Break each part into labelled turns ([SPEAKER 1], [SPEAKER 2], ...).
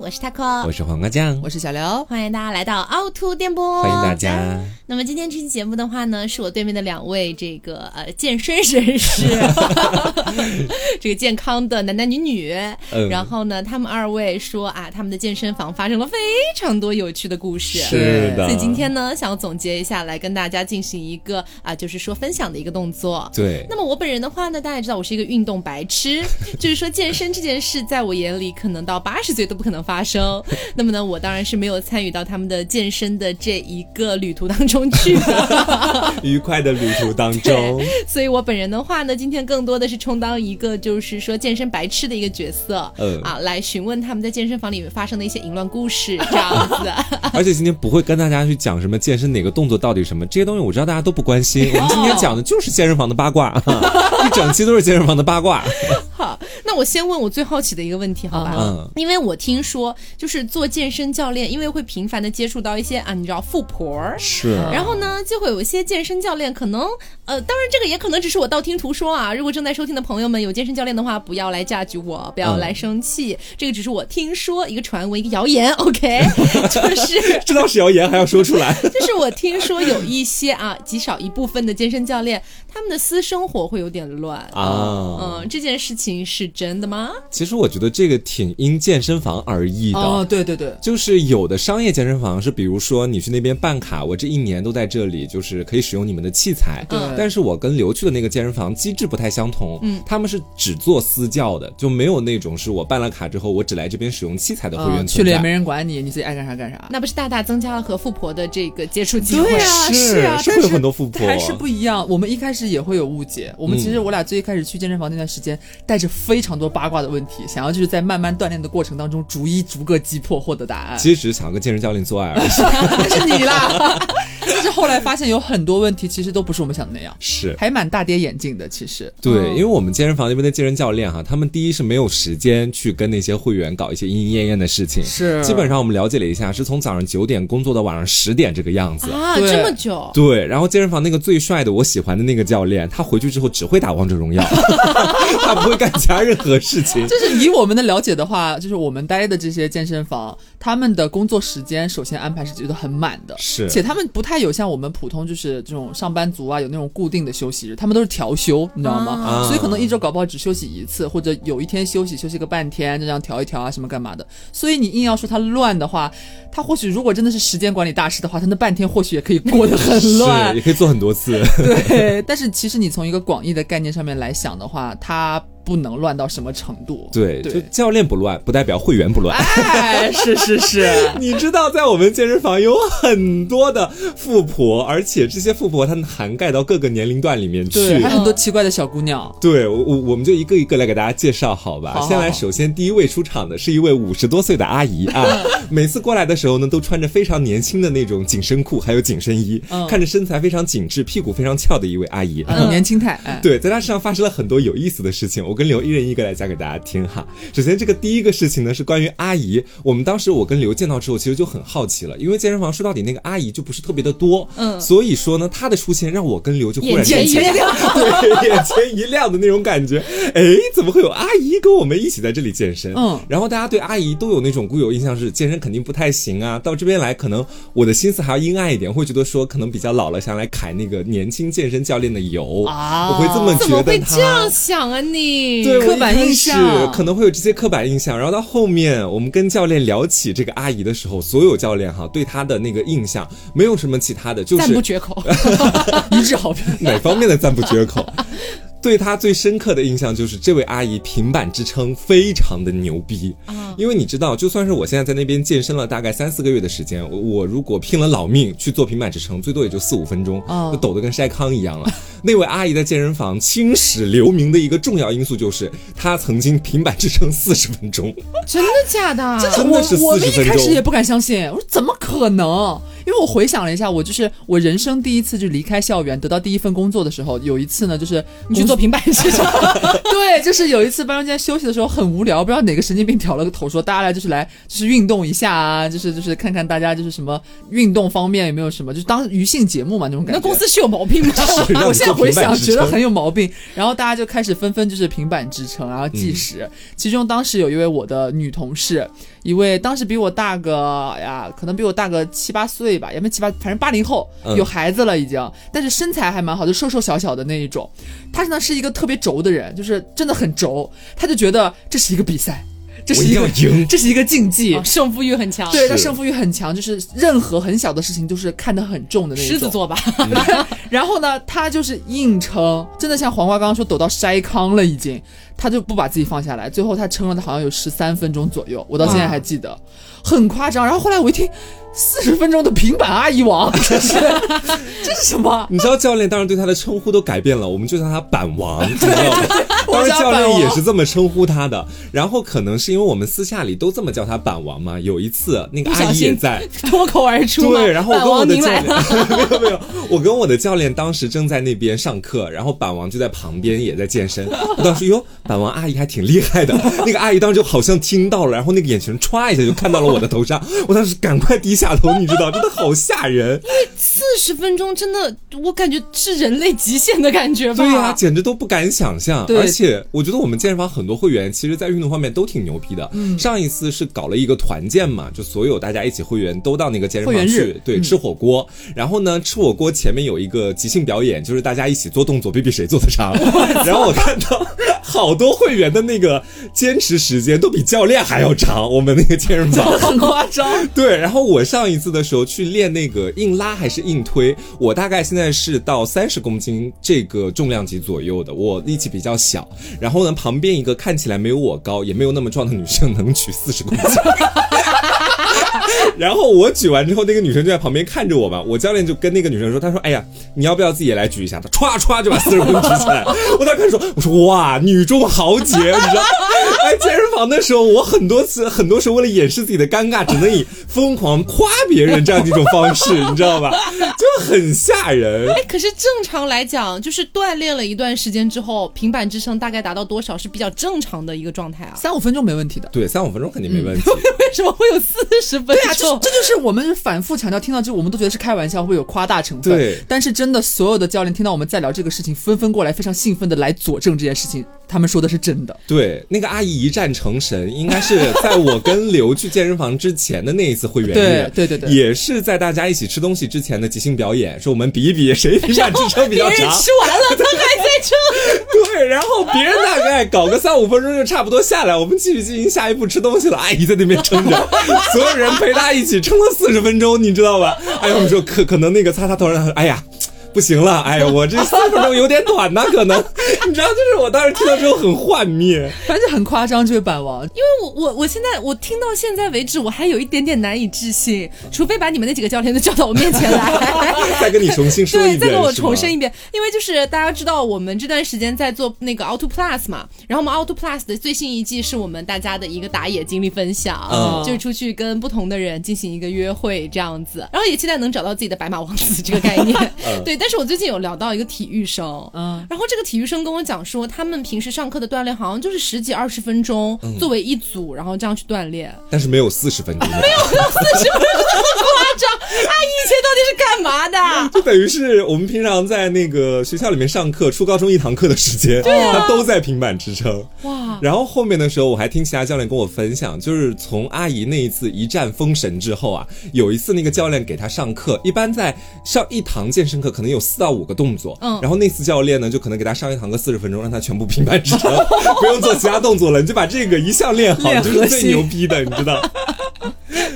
[SPEAKER 1] 我是 taco，
[SPEAKER 2] 我是黄瓜酱，
[SPEAKER 3] 我是小刘，
[SPEAKER 1] 欢迎大家来到凹凸电波，
[SPEAKER 2] 欢迎大家。
[SPEAKER 1] 那么今天这期节目的话呢，是我对面的两位这个呃健身人士，这个健康的男男女女，
[SPEAKER 2] 嗯。
[SPEAKER 1] 然后呢，他们二位说啊，他们的健身房发生了非常多有趣的故事，
[SPEAKER 2] 是的。
[SPEAKER 1] 所以今天呢，想要总结一下，来跟大家进行一个啊，就是说分享的一个动作。
[SPEAKER 2] 对，
[SPEAKER 1] 那么我本人的话呢，大家也知道我是一个运动白痴，就是说健身这件事，在我眼里可能到八十岁都不可能发生。那么呢，我当然是没有参与到他们的健身的这一个旅途当中去的。
[SPEAKER 2] 愉快的旅途当中，
[SPEAKER 1] 所以我本人的话呢，今天更多的是充当一个就是说健身白痴的一个角色，
[SPEAKER 2] 嗯
[SPEAKER 1] 啊，来询问他们在健身房里面发生的一些淫乱故事，这样子。
[SPEAKER 2] 而且今天不会跟大家去讲什么健身哪个动作到底什么这些东西，我知道大家都不关心。我们今天讲的就是健身房的八卦，一整期都是健身房的八卦。
[SPEAKER 1] 我先问我最好奇的一个问题，好吧？
[SPEAKER 2] 嗯，
[SPEAKER 1] 因为我听说，就是做健身教练，因为会频繁的接触到一些啊，你知道富婆，
[SPEAKER 2] 是。
[SPEAKER 1] 然后呢，就会有一些健身教练可能，呃，当然这个也可能只是我道听途说啊。如果正在收听的朋友们有健身教练的话，不要来架举我，不要来生气，这个只是我听说一个传闻，一个谣言，OK？就是
[SPEAKER 2] 知道是谣言还要说出来，
[SPEAKER 1] 就是我听说有一些啊，极少一部分的健身教练，他们的私生活会有点乱
[SPEAKER 2] 啊。
[SPEAKER 1] 嗯，这件事情是真的吗？
[SPEAKER 2] 其实我觉得这个挺因健身房而异的。
[SPEAKER 3] 哦，对对对，
[SPEAKER 2] 就是有的商业健身房是，比如说你去那边办卡，我这一年都在这里，就是可以使用你们的器材。
[SPEAKER 3] 对
[SPEAKER 2] 但是我跟刘去的那个健身房机制不太相同，嗯，他们是只做私教的，就没有那种是我办了卡之后我只来这边使用器材的会员
[SPEAKER 3] 去了也没人管你，你自己爱干啥干啥。
[SPEAKER 1] 那不是大大增加了和富婆的这个接触机会？
[SPEAKER 3] 对啊，
[SPEAKER 2] 是
[SPEAKER 3] 啊，
[SPEAKER 2] 是会有很多富婆
[SPEAKER 3] 还是不一样。我们一开始也会有误解。我们其实
[SPEAKER 2] 嗯
[SPEAKER 3] 我俩最一开始去健身房那段时间，带着非常多八卦的问题，想要就是在慢慢锻炼的过程当中，逐一逐个击破，获得答案。
[SPEAKER 2] 其实只是想要跟健身教练做爱而已。
[SPEAKER 3] 那是你啦。但是后来发现有很多问题其实都不是我们想的那样，
[SPEAKER 2] 是。
[SPEAKER 3] 还蛮大跌眼镜的。其实，
[SPEAKER 2] 对，因为我们健身房那边的健身教练哈，他们第一是没有时间去跟那些会员搞一些莺莺燕燕的事情，
[SPEAKER 3] 是
[SPEAKER 2] 基本上我们了解了一下，是从早上九点工作到晚上十点这个样子。
[SPEAKER 1] 啊，这么久？
[SPEAKER 2] 对，然后健身房那个最帅的我喜欢的那个教练，他回去之后只会打王者荣耀，他不会干其他任何事情。
[SPEAKER 3] 就是以我们的了解的话，就是我们待的这些健身房，他们的工作时间首先安排是觉得很满的，
[SPEAKER 2] 是
[SPEAKER 3] 且他们不太有像我们普通就是这种上班族啊，有那种固定的休息日，他们都是调休，你知道吗？
[SPEAKER 2] 啊
[SPEAKER 3] 所以可能一周搞不好只休息一次，或者有一天休息休息个半天，这样调一调啊什么干嘛的。所以你硬要说他乱的话，他或许如果真的是时间管理大师的话，他那半天或许也可以过得很
[SPEAKER 2] 是，
[SPEAKER 3] 乱
[SPEAKER 2] 也。可以做很多次。
[SPEAKER 3] 对，但是其实你从一个广义的概念上面来想的话，它不能乱到什么程度。
[SPEAKER 2] 对，
[SPEAKER 3] 对
[SPEAKER 2] 就教练不乱，不代表会员不乱。
[SPEAKER 3] 哎，是是是，
[SPEAKER 2] 你知道，在我们健身房有很多的富婆，而且这些富婆她们涵盖到各个年龄段里面去
[SPEAKER 3] 对，还。很多奇怪的小姑娘。
[SPEAKER 2] 对，我我我们就一个一个来给大家介绍，好吧？
[SPEAKER 3] 好好
[SPEAKER 2] 先来，首先第一位出场的是一位五十多岁的阿姨啊，每次过来的时候呢，都穿着非常年轻的那种紧身裤，还有紧身衣，
[SPEAKER 3] 嗯
[SPEAKER 2] 看着身材非常紧致，屁股非常翘的一位阿姨。
[SPEAKER 3] 嗯，年轻态，哎，
[SPEAKER 2] 对，在她身上发生了很多有意思的事情，我跟刘一人一个来讲给大家听哈。首先，这个第一个事情呢是关于阿姨，我们当时我跟刘见到之后，其实就很好奇了，因为健身房说到底那个阿姨就不是特别的多，嗯，所以说呢，她的出现让我跟刘就忽然
[SPEAKER 1] 眼前
[SPEAKER 2] 间
[SPEAKER 1] 一亮，
[SPEAKER 2] 对，眼前一亮的那种感觉。哎，怎么会有阿姨跟我们一起在这里健身？
[SPEAKER 3] 嗯
[SPEAKER 2] 然后大家对阿姨都有那种固有印象是健身肯定不太行啊，到这边来可能我的心思还要阴暗一点，会觉得说可能比较老了，想来揩那个年轻健身教练的油
[SPEAKER 3] 啊
[SPEAKER 2] 我会这么觉得她
[SPEAKER 1] 会这样想啊你？
[SPEAKER 2] 对，
[SPEAKER 3] 刻板印象
[SPEAKER 2] 可能会有这些刻板印象，然后到后面我们跟教练聊起这个阿姨的时候，所有教练哈对她的那个印象没有什么其他的，就是
[SPEAKER 1] 赞不绝口。
[SPEAKER 3] 一致好评。
[SPEAKER 2] 哪方面的赞不绝口。对她最深刻的印象就是这位阿姨平板支撑非常的牛逼啊！因为你知道，就算是我现在在那边健身了大概三四个月的时间，我我如果拼了老命去做平板支撑，最多也就四五分钟，
[SPEAKER 3] 哦
[SPEAKER 2] 就抖得跟筛糠一样了。那位阿姨在健身房青史留名的一个重要因素就是，她曾经平板支撑四十分钟。
[SPEAKER 1] 真的假的？
[SPEAKER 2] 真的是
[SPEAKER 3] 我我们
[SPEAKER 2] 40分钟
[SPEAKER 3] 一开始也不敢相信，我说怎么可能？因因为我回想了一下，我就是我人生第一次就离开校园，得到第一份工作的时候，有一次呢，就是
[SPEAKER 1] 你去 做平板支撑，
[SPEAKER 3] 对，就是有一次班中间休息的时候很无聊，不知道哪个神经病挑了个头说大家来就是来就是运动一下啊，就是就是看看大家就是什么运动方面有没有什么，就是当娱性节目嘛那种感觉。
[SPEAKER 1] 那公司是有毛病吗？
[SPEAKER 3] 我现在回想觉得很有毛病，然后大家就开始纷纷就是平板支撑，然后计时。其中当时有一位我的女同事，一位当时比我大个呀，可能比我大个七八岁吧，也没七八，反正八零后，
[SPEAKER 2] 嗯
[SPEAKER 3] 有孩子了已经，但是身材还蛮好，就瘦瘦小小的那一种。他呢是一个特别轴的人，就是真的很轴，他就觉得这是一个比赛，这是一个
[SPEAKER 2] 赢
[SPEAKER 3] 这是一个竞技。
[SPEAKER 1] 哦胜负欲很强。
[SPEAKER 3] 对，他胜负欲很强，就是任何很小的事情都是看得很重的那种。
[SPEAKER 1] 狮子座吧，
[SPEAKER 3] 然后呢，他就是硬撑，真的像黄瓜刚刚说，抖到筛糠了已经，他就不把自己放下来。最后他撑了，好像有十三分钟左右，我到现在还记得，很夸张。然后后来我一听，四十分钟的平板阿姨王，这是这是什么？
[SPEAKER 2] 你知道教练当时对他的称呼都改变了，我们就叫他板王，你知道吗？当时教练也是这么称呼他的。然后可能是因为我们私下里都这么叫他板王嘛。有一次那个阿姨也在，
[SPEAKER 1] 脱口而出。
[SPEAKER 2] 对，然后我跟我的教练，没有没有，我跟我的教练当时正在那边上课，然后板王就在旁边也在健身。我当时哟，板王阿姨还挺厉害的。那个阿姨当时就好像听到了，然后那个眼神歘一下就看到了我的头上，我当时赶快低下头，你知道，真的好吓人。
[SPEAKER 1] 四十分钟真的，我感觉是人类极限的感觉吧。
[SPEAKER 2] 对呀、简直都不敢想象。而且我觉得我们健身房很多会员，其实在运动方面都挺牛逼的。嗯，上一次是搞了一个团建嘛，就所有大家一起会员都到那个健身房去，对，吃火锅。然后呢，吃火锅前面有一个即兴表演，就是大家一起做动作，比比谁做的长。然后我看到好多会员的那个坚持时间都比教练还要长，我们那个健身房。
[SPEAKER 3] 很夸张。
[SPEAKER 2] 对，然后我上一次的时候去练那个硬拉还是硬推，我大概现在是到三十公斤这个重量级左右的，我力气比较小。然后呢，旁边一个看起来没有我高，也没有那么壮的女生能举四十公斤。然后我举完之后，那个女生就在旁边看着我嘛。我教练就跟那个女生说：“他说，哎呀，你要不要自己也来举一下？”他歘歘就把四十公斤举起来。我当时看说：“我说哇，女中豪杰，你知道？哎，健身房的时候，我很多次，很多时候为了掩饰自己的尴尬，只能以疯狂夸别人这样的一种方式，你知道吧？就很吓人。
[SPEAKER 1] 哎，可是正常来讲，就是锻炼了一段时间之后，平板支撑大概达到多少是比较正常的一个状态啊？
[SPEAKER 3] 三五分钟没问题的。
[SPEAKER 2] 对，三五分钟肯定没问题。
[SPEAKER 1] 为什么会有四十分
[SPEAKER 3] 对啊，这？这就是我们反复强调，听到这我们都觉得是开玩笑，会有夸大成分。
[SPEAKER 2] 对
[SPEAKER 3] 但是真的所有的教练听到我们在聊这个事情，纷纷过来，非常兴奋的来佐证这件事情，他们说的是真的。
[SPEAKER 2] 对，那个阿姨一战成神，应该是在我跟刘去健身房之前的那一次会员日，
[SPEAKER 3] 对对对对
[SPEAKER 2] 也是在大家一起吃东西之前的即兴表演，说我们比一比谁平板支撑比较长。
[SPEAKER 1] 吃完了，他还在撑。
[SPEAKER 2] 对，然后别人大概搞个三五分钟就差不多下来，我们继续进行下一步吃东西了。阿姨在那边撑着，所有人陪她一起撑了四十分钟，你知道吧？哎呀，我们说可可能那个擦擦头，然后哎呀。不行了，哎呀，我这三分钟有点短呐，可能，你知道，就是我当时听到之后很幻灭。
[SPEAKER 3] 反正很夸张，这位板王。
[SPEAKER 1] 因为我我我现在我听到现在为止，我还有一点点难以置信，除非把你们那几个教练都叫到我面前来。
[SPEAKER 2] 再跟你重新说一遍对，
[SPEAKER 1] 再跟我重申一遍，因为就是大家知道我们这段时间在做那个 Auto Plus 嘛，然后我们 Auto Plus 的最新一季是我们大家的一个打野经历分享，
[SPEAKER 2] 嗯
[SPEAKER 1] 就是出去跟不同的人进行一个约会这样子，然后也期待能找到自己的白马王子这个概念。对，但是我最近有聊到一个体育生，
[SPEAKER 3] 嗯。
[SPEAKER 1] 然后这个体育生跟我讲说，他们平时上课的锻炼好像就是十几二十分钟作为一组，然后这样去锻炼。
[SPEAKER 2] 但是没有四十分钟，没有，
[SPEAKER 1] 四十分钟那么夸张，阿姨以前到底是干嘛的？
[SPEAKER 2] 就等于是我们平常在那个学校里面上课，初高中一堂课的时间，
[SPEAKER 1] 啊
[SPEAKER 2] 他都在平板支撑。
[SPEAKER 1] 哇，
[SPEAKER 2] 然后后面的时候，我还听其他教练跟我分享，就是从阿姨那一次一战封神之后啊，有一次那个教练给他上课，一般在上一堂健身课可能有四到五个动作，
[SPEAKER 1] 嗯
[SPEAKER 2] 然后那次教练呢就可能给他上一堂课四十分钟，让他全部平板支撑，不用做其他动作了，你就把这个一项练好，
[SPEAKER 3] 练
[SPEAKER 2] 就是最牛逼的，你知道？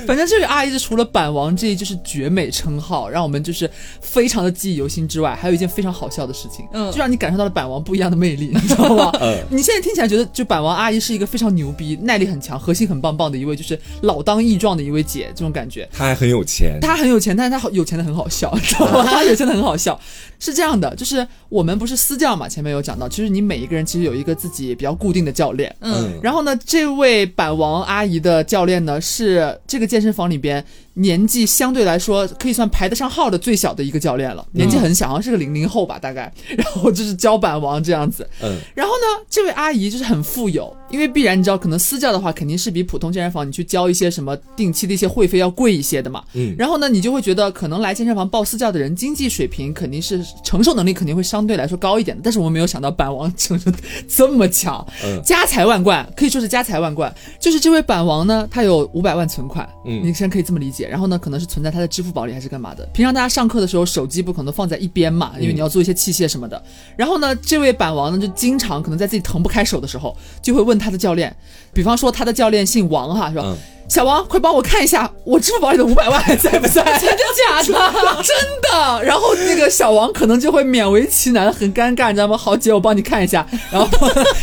[SPEAKER 3] 反正这位阿姨就除了板王这一就是绝美称号，让我们就是非常的记忆犹新之外，还有一件非常好笑的事情，
[SPEAKER 1] 嗯
[SPEAKER 3] 就让你感受到了板王不一样的魅力，你知道吗？
[SPEAKER 2] 嗯
[SPEAKER 3] 你现在听起来觉得就板王阿姨是一个非常牛逼、耐力很强、核心很棒棒的一位，就是老当益壮的一位姐，这种感觉。
[SPEAKER 2] 她还很有钱，
[SPEAKER 3] 她很有钱，但是她好有钱的很好笑，你知道吗？她有钱的很好笑，是这样的，就是我们不是私教嘛，前面有讲到，其实你每一个人其实有一个自己比较固定的教练，
[SPEAKER 1] 嗯，
[SPEAKER 3] 然后呢，这位板王阿姨的教练呢，是这个健身房里边年纪相对来说可以算排得上号的最小的一个教练了，年纪很小，好像是个零零后吧，大概。然后就是教板王这样子。
[SPEAKER 2] 嗯，
[SPEAKER 3] 然后呢，这位阿姨就是很富有，因为必然你知道，可能私教的话肯定是比普通健身房你去交一些什么定期的一些会费要贵一些的嘛。
[SPEAKER 2] 嗯
[SPEAKER 3] 然后呢，你就会觉得可能来健身房报私教的人经济水平肯定是承受能力肯定会相对来说高一点的，但是我们没有想到板王承受这么强，
[SPEAKER 2] 嗯
[SPEAKER 3] 家财万贯，可以说是家财万贯。就是这位板王呢，他有五百万存款，
[SPEAKER 2] 嗯
[SPEAKER 3] 你先可以这么理解。然后呢，可能是存在他的支付宝里还是干嘛的。平常大家上课的时候，手机不可能放在一边嘛，因为你要做一些器械什么的。然后呢，这位板王呢，就经常可能在自己腾不开手的时候，就会问他的教练，比方说他的教练姓王哈，是吧？
[SPEAKER 2] 嗯
[SPEAKER 3] 小王，快帮我看一下，我支付宝里的五百万还 在不在？
[SPEAKER 1] 真的假的？
[SPEAKER 3] 真的。然后那个小王可能就会勉为其难，很尴尬，你知道吗？好姐，我帮你看一下。然后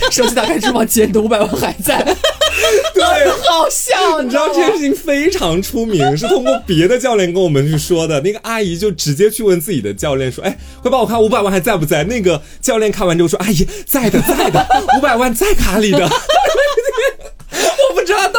[SPEAKER 3] 手机打开支付宝，姐，你的五百万还在。
[SPEAKER 2] 对，
[SPEAKER 3] 好笑，
[SPEAKER 2] 你知道这件事情非常出名，是通过别的教练跟我们去说的。那个阿姨就直接去问自己的教练说：“哎，快帮我看五百万还在不在？”那个教练看完之后说：“阿姨，在的，在的，五百万在卡里的。”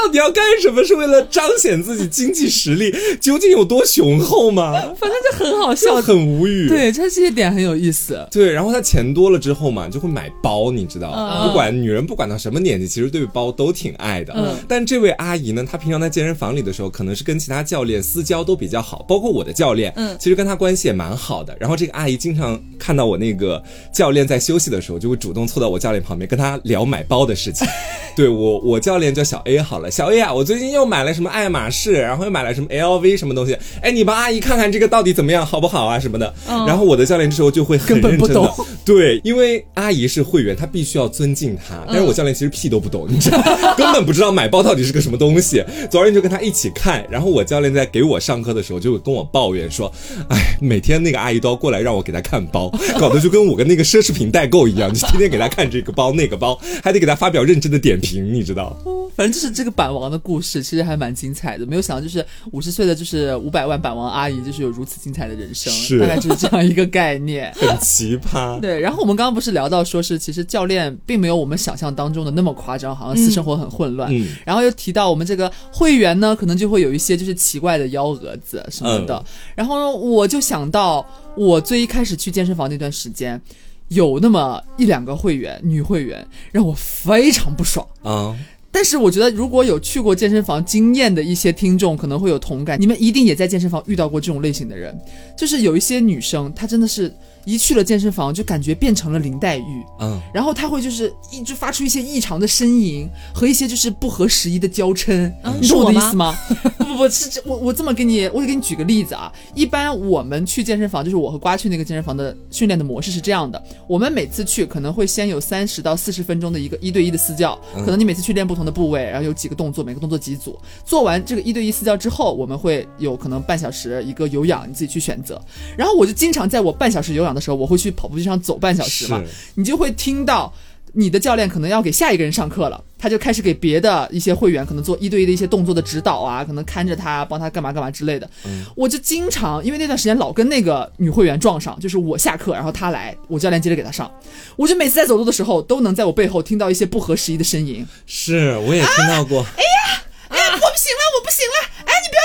[SPEAKER 2] 到底要干什么，是为了彰显自己经济实力 究竟有多雄厚吗？
[SPEAKER 3] 反正就很好笑。
[SPEAKER 2] 很无语。
[SPEAKER 3] 对，他这些点很有意思。
[SPEAKER 2] 对，然后他钱多了之后嘛，就会买包，你知道，
[SPEAKER 1] 嗯
[SPEAKER 2] 不管女人不管到什么年纪，其实对包都挺爱的。
[SPEAKER 3] 嗯
[SPEAKER 2] 但这位阿姨呢，她平常在健身房里的时候，可能是跟其他教练私交都比较好，包括我的教练，
[SPEAKER 1] 嗯
[SPEAKER 2] 其实跟她关系也蛮好的。然后这个阿姨经常看到我那个教练在休息的时候，就会主动凑到我教练旁边跟他聊买包的事情。对我，我教练叫小 A 好了，小 A 啊，我最近又买了什么爱马仕，然后又买了什么 LV 什么东西，哎，你帮阿姨看看这个到底怎么样，好不好啊什么的。然后我的教练这时候就会很
[SPEAKER 3] 根本不
[SPEAKER 2] 认真的
[SPEAKER 3] 懂，
[SPEAKER 2] 对，因为阿姨是会员，她必须要尊敬她，但是我教练其实屁都不懂，你知道，根本不知道买包到底是个什么东西。昨天就跟他一起看，然后我教练在给我上课的时候就跟我抱怨说，哎，每天那个阿姨都要过来让我给她看包，搞得就跟我跟那个奢侈品代购一样，就天天给她看这个包那个包，还得给她发表认真的点评，你知道。
[SPEAKER 3] 反正就是这个板王的故事，其实还蛮精彩的。没有想到，就是五十岁的就是五百万板王阿姨，就是有如此精彩的人生，
[SPEAKER 2] 是
[SPEAKER 3] 大概就是这样一个概念。
[SPEAKER 2] 很奇葩，
[SPEAKER 3] 对，然后我们刚刚不是聊到说是，其实教练并没有我们想象当中的那么夸张，好像私生活很混乱。
[SPEAKER 2] 嗯
[SPEAKER 3] 然后又提到我们这个会员呢，可能就会有一些就是奇怪的幺蛾子什么的。然后呢，我就想到我最一开始去健身房那段时间，有那么一两个会员女会员让我非常不爽。
[SPEAKER 2] 啊，
[SPEAKER 3] 但是我觉得，如果有去过健身房经验的一些听众，可能会有同感。你们一定也在健身房遇到过这种类型的人，就是有一些女生，她真的是一去了健身房就感觉变成了林黛玉，
[SPEAKER 2] 嗯，
[SPEAKER 3] 然后他会就是一直发出一些异常的呻吟和一些就是不合时宜的娇嗔，
[SPEAKER 1] 嗯
[SPEAKER 3] 你懂我的意思吗？不不不，是这我我这么给你，我给你举个例子啊。一般我们去健身房，就是我和瓜去那个健身房的训练的模式是这样的：我们每次去可能会先有三十到四十分钟的一个一对一的私教，可能你每次去练不同的部位，然后有几个动作，每个动作几组。做完这个一对一私教之后，我们会有可能半小时一个有氧，你自己去选择。然后我就经常在我半小时有氧的时候，我会去跑步机上走半小时嘛，你就会听到你的教练可能要给下一个人上课了，他就开始给别的一些会员可能做一对一的一些动作的指导啊，可能看着他，帮他干嘛干嘛之类的。我就经常因为那段时间老跟那个女会员撞上，就是我下课，然后她来，我教练接着给她上，我就每次在走路的时候都能在我背后听到一些不合时宜的呻吟。
[SPEAKER 2] 是，我也听到过。
[SPEAKER 3] 哎呀，哎，我不行了，我不行了，哎，你不要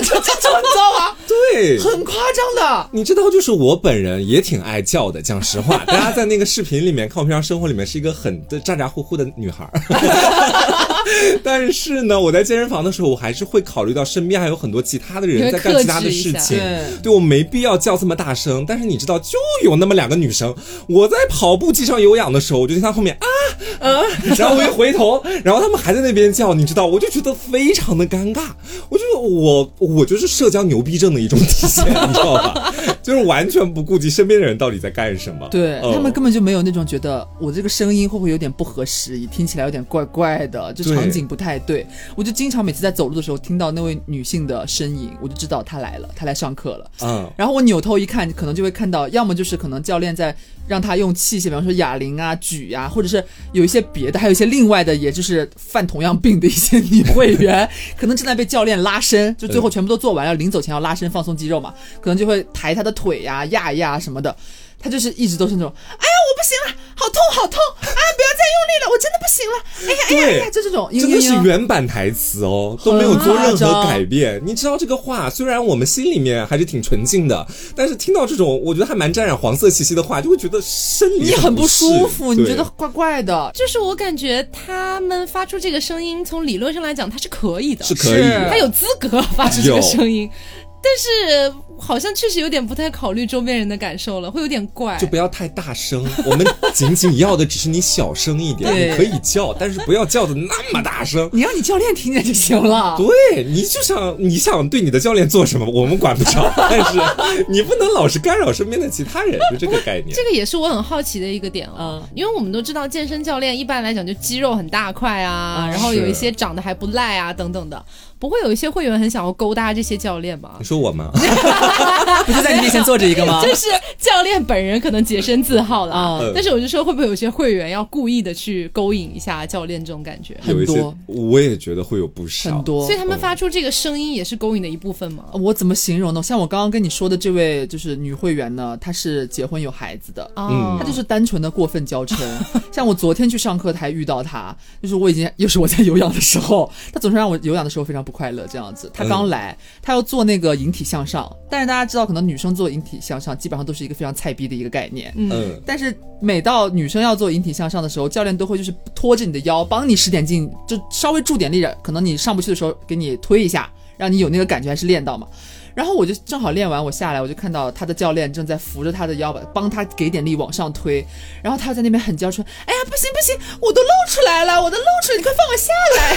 [SPEAKER 3] 再弄了，你不要再弄了，就这种，你知道吗？
[SPEAKER 2] 对，
[SPEAKER 3] 很夸张的。
[SPEAKER 2] 你知道，就是我本人也挺爱叫的。讲实话，大家在那个视频里面看我平常生活里面是一个很的咋咋呼呼的女孩儿，但是呢，我在健身房的时候，我还是会考虑到身边还有很多其他的人在干其他的事情。对我没必要叫这么大声。但是你知道，就有那么两个女生，我在跑步机上有氧的时候，我就听她后面啊啊，然后我一回头，然后他们还在那边叫，你知道，我就觉得非常的尴尬。我就我我就是社交牛逼症的一种体现，你知道吧？就是完全不顾及身边的人到底在干什么。
[SPEAKER 3] 对、
[SPEAKER 2] 嗯
[SPEAKER 3] 他们根本就没有那种觉得我这个声音会不会有点不合时宜，听起来有点怪怪的，就
[SPEAKER 2] 对
[SPEAKER 3] 场景不太对。我就经常每次在走路的时候听到那位女性的身影，我就知道她来了，她来上课了。
[SPEAKER 2] 嗯，
[SPEAKER 3] 然后我扭头一看，可能就会看到，要么就是可能教练在让她用器械，比方说哑铃啊、举呀、或者是有一些别的，还有一些另外的，也就是犯同样病的一些女会员，可能正在被教练拉伸，就最后全部都做完了，临走前要拉伸放松肌肉嘛，可能就会抬她的腿呀、压一压什么的。他就是一直都是那种，哎呀，我不行了，好痛好痛啊！不要再用力了，我真的不行行了，哎呀哎呀哎呀，就这种，
[SPEAKER 2] 真的是原版台词哦，都没有做任何改变。你知道这个话，虽然我们心里面还是挺纯净的，但是听到这种我觉得还蛮沾染黄色气息的话，就会觉得生理
[SPEAKER 3] 你很不舒服，你觉得怪怪的。
[SPEAKER 1] 就是我感觉他们发出这个声音，从理论上来讲，它是可以的，
[SPEAKER 2] 是可以的。
[SPEAKER 1] 他有资格发出这个声音，但是好像确实有点不太考虑周边人的感受了，会有点怪。
[SPEAKER 2] 就不要太大声，我们仅仅要的只是你小声一点，你可以叫，但是不要叫的那么大声。
[SPEAKER 3] 你让你教练听见就行了。
[SPEAKER 2] 对你就想你想对你的教练做什么，我们管不着，但是你不能老是干扰身边的其他人，就这个概念。
[SPEAKER 1] 这个也是我很好奇的一个点啊，
[SPEAKER 3] 嗯
[SPEAKER 1] 因为我们都知道健身教练一般来讲就肌肉很大块啊，
[SPEAKER 3] 嗯
[SPEAKER 1] 然后有一些长得还不赖啊等等的，不会有一些会员很想要勾搭这些教练吗
[SPEAKER 2] 你？说我吗？
[SPEAKER 3] 不是在你面前坐着一个吗？
[SPEAKER 1] 就是教练本人可能洁身自好了，
[SPEAKER 3] 啊
[SPEAKER 2] 嗯
[SPEAKER 1] 但是我就说会不会有些会员要故意的去勾引一下教练这种感觉？
[SPEAKER 3] 很多，
[SPEAKER 2] 我也觉得会有不少。
[SPEAKER 3] 很多
[SPEAKER 1] 所以。他们发出这个声音也是勾引的一部分吗？
[SPEAKER 3] 我怎么形容呢？像我刚刚跟你说的这位就是女会员呢，她是结婚有孩子的，
[SPEAKER 1] 嗯，
[SPEAKER 3] 她就是单纯的过分娇嗔。像我昨天去上课还遇到她，就是我已经又是我在有氧的时候，她总是让我有氧的时候非常不快乐这样子。她刚来，她要做那个引体向上，但是大家知道，可能女生做引体向上基本上都是一个非常菜逼的一个概念。
[SPEAKER 2] 嗯，
[SPEAKER 3] 但是每到女生要做引体向上的时候，教练都会就是拖着你的腰，帮你使点劲，就稍微助点力，可能你上不去的时候给你推一下，让你有那个感觉，还是练到嘛。然后我就正好练完，我下来我就看到他的教练正在扶着他的腰，帮他给点力往上推，然后他在那边很娇嗔，哎呀不行不行，我都露出来了，我都露出来，你快放我下来！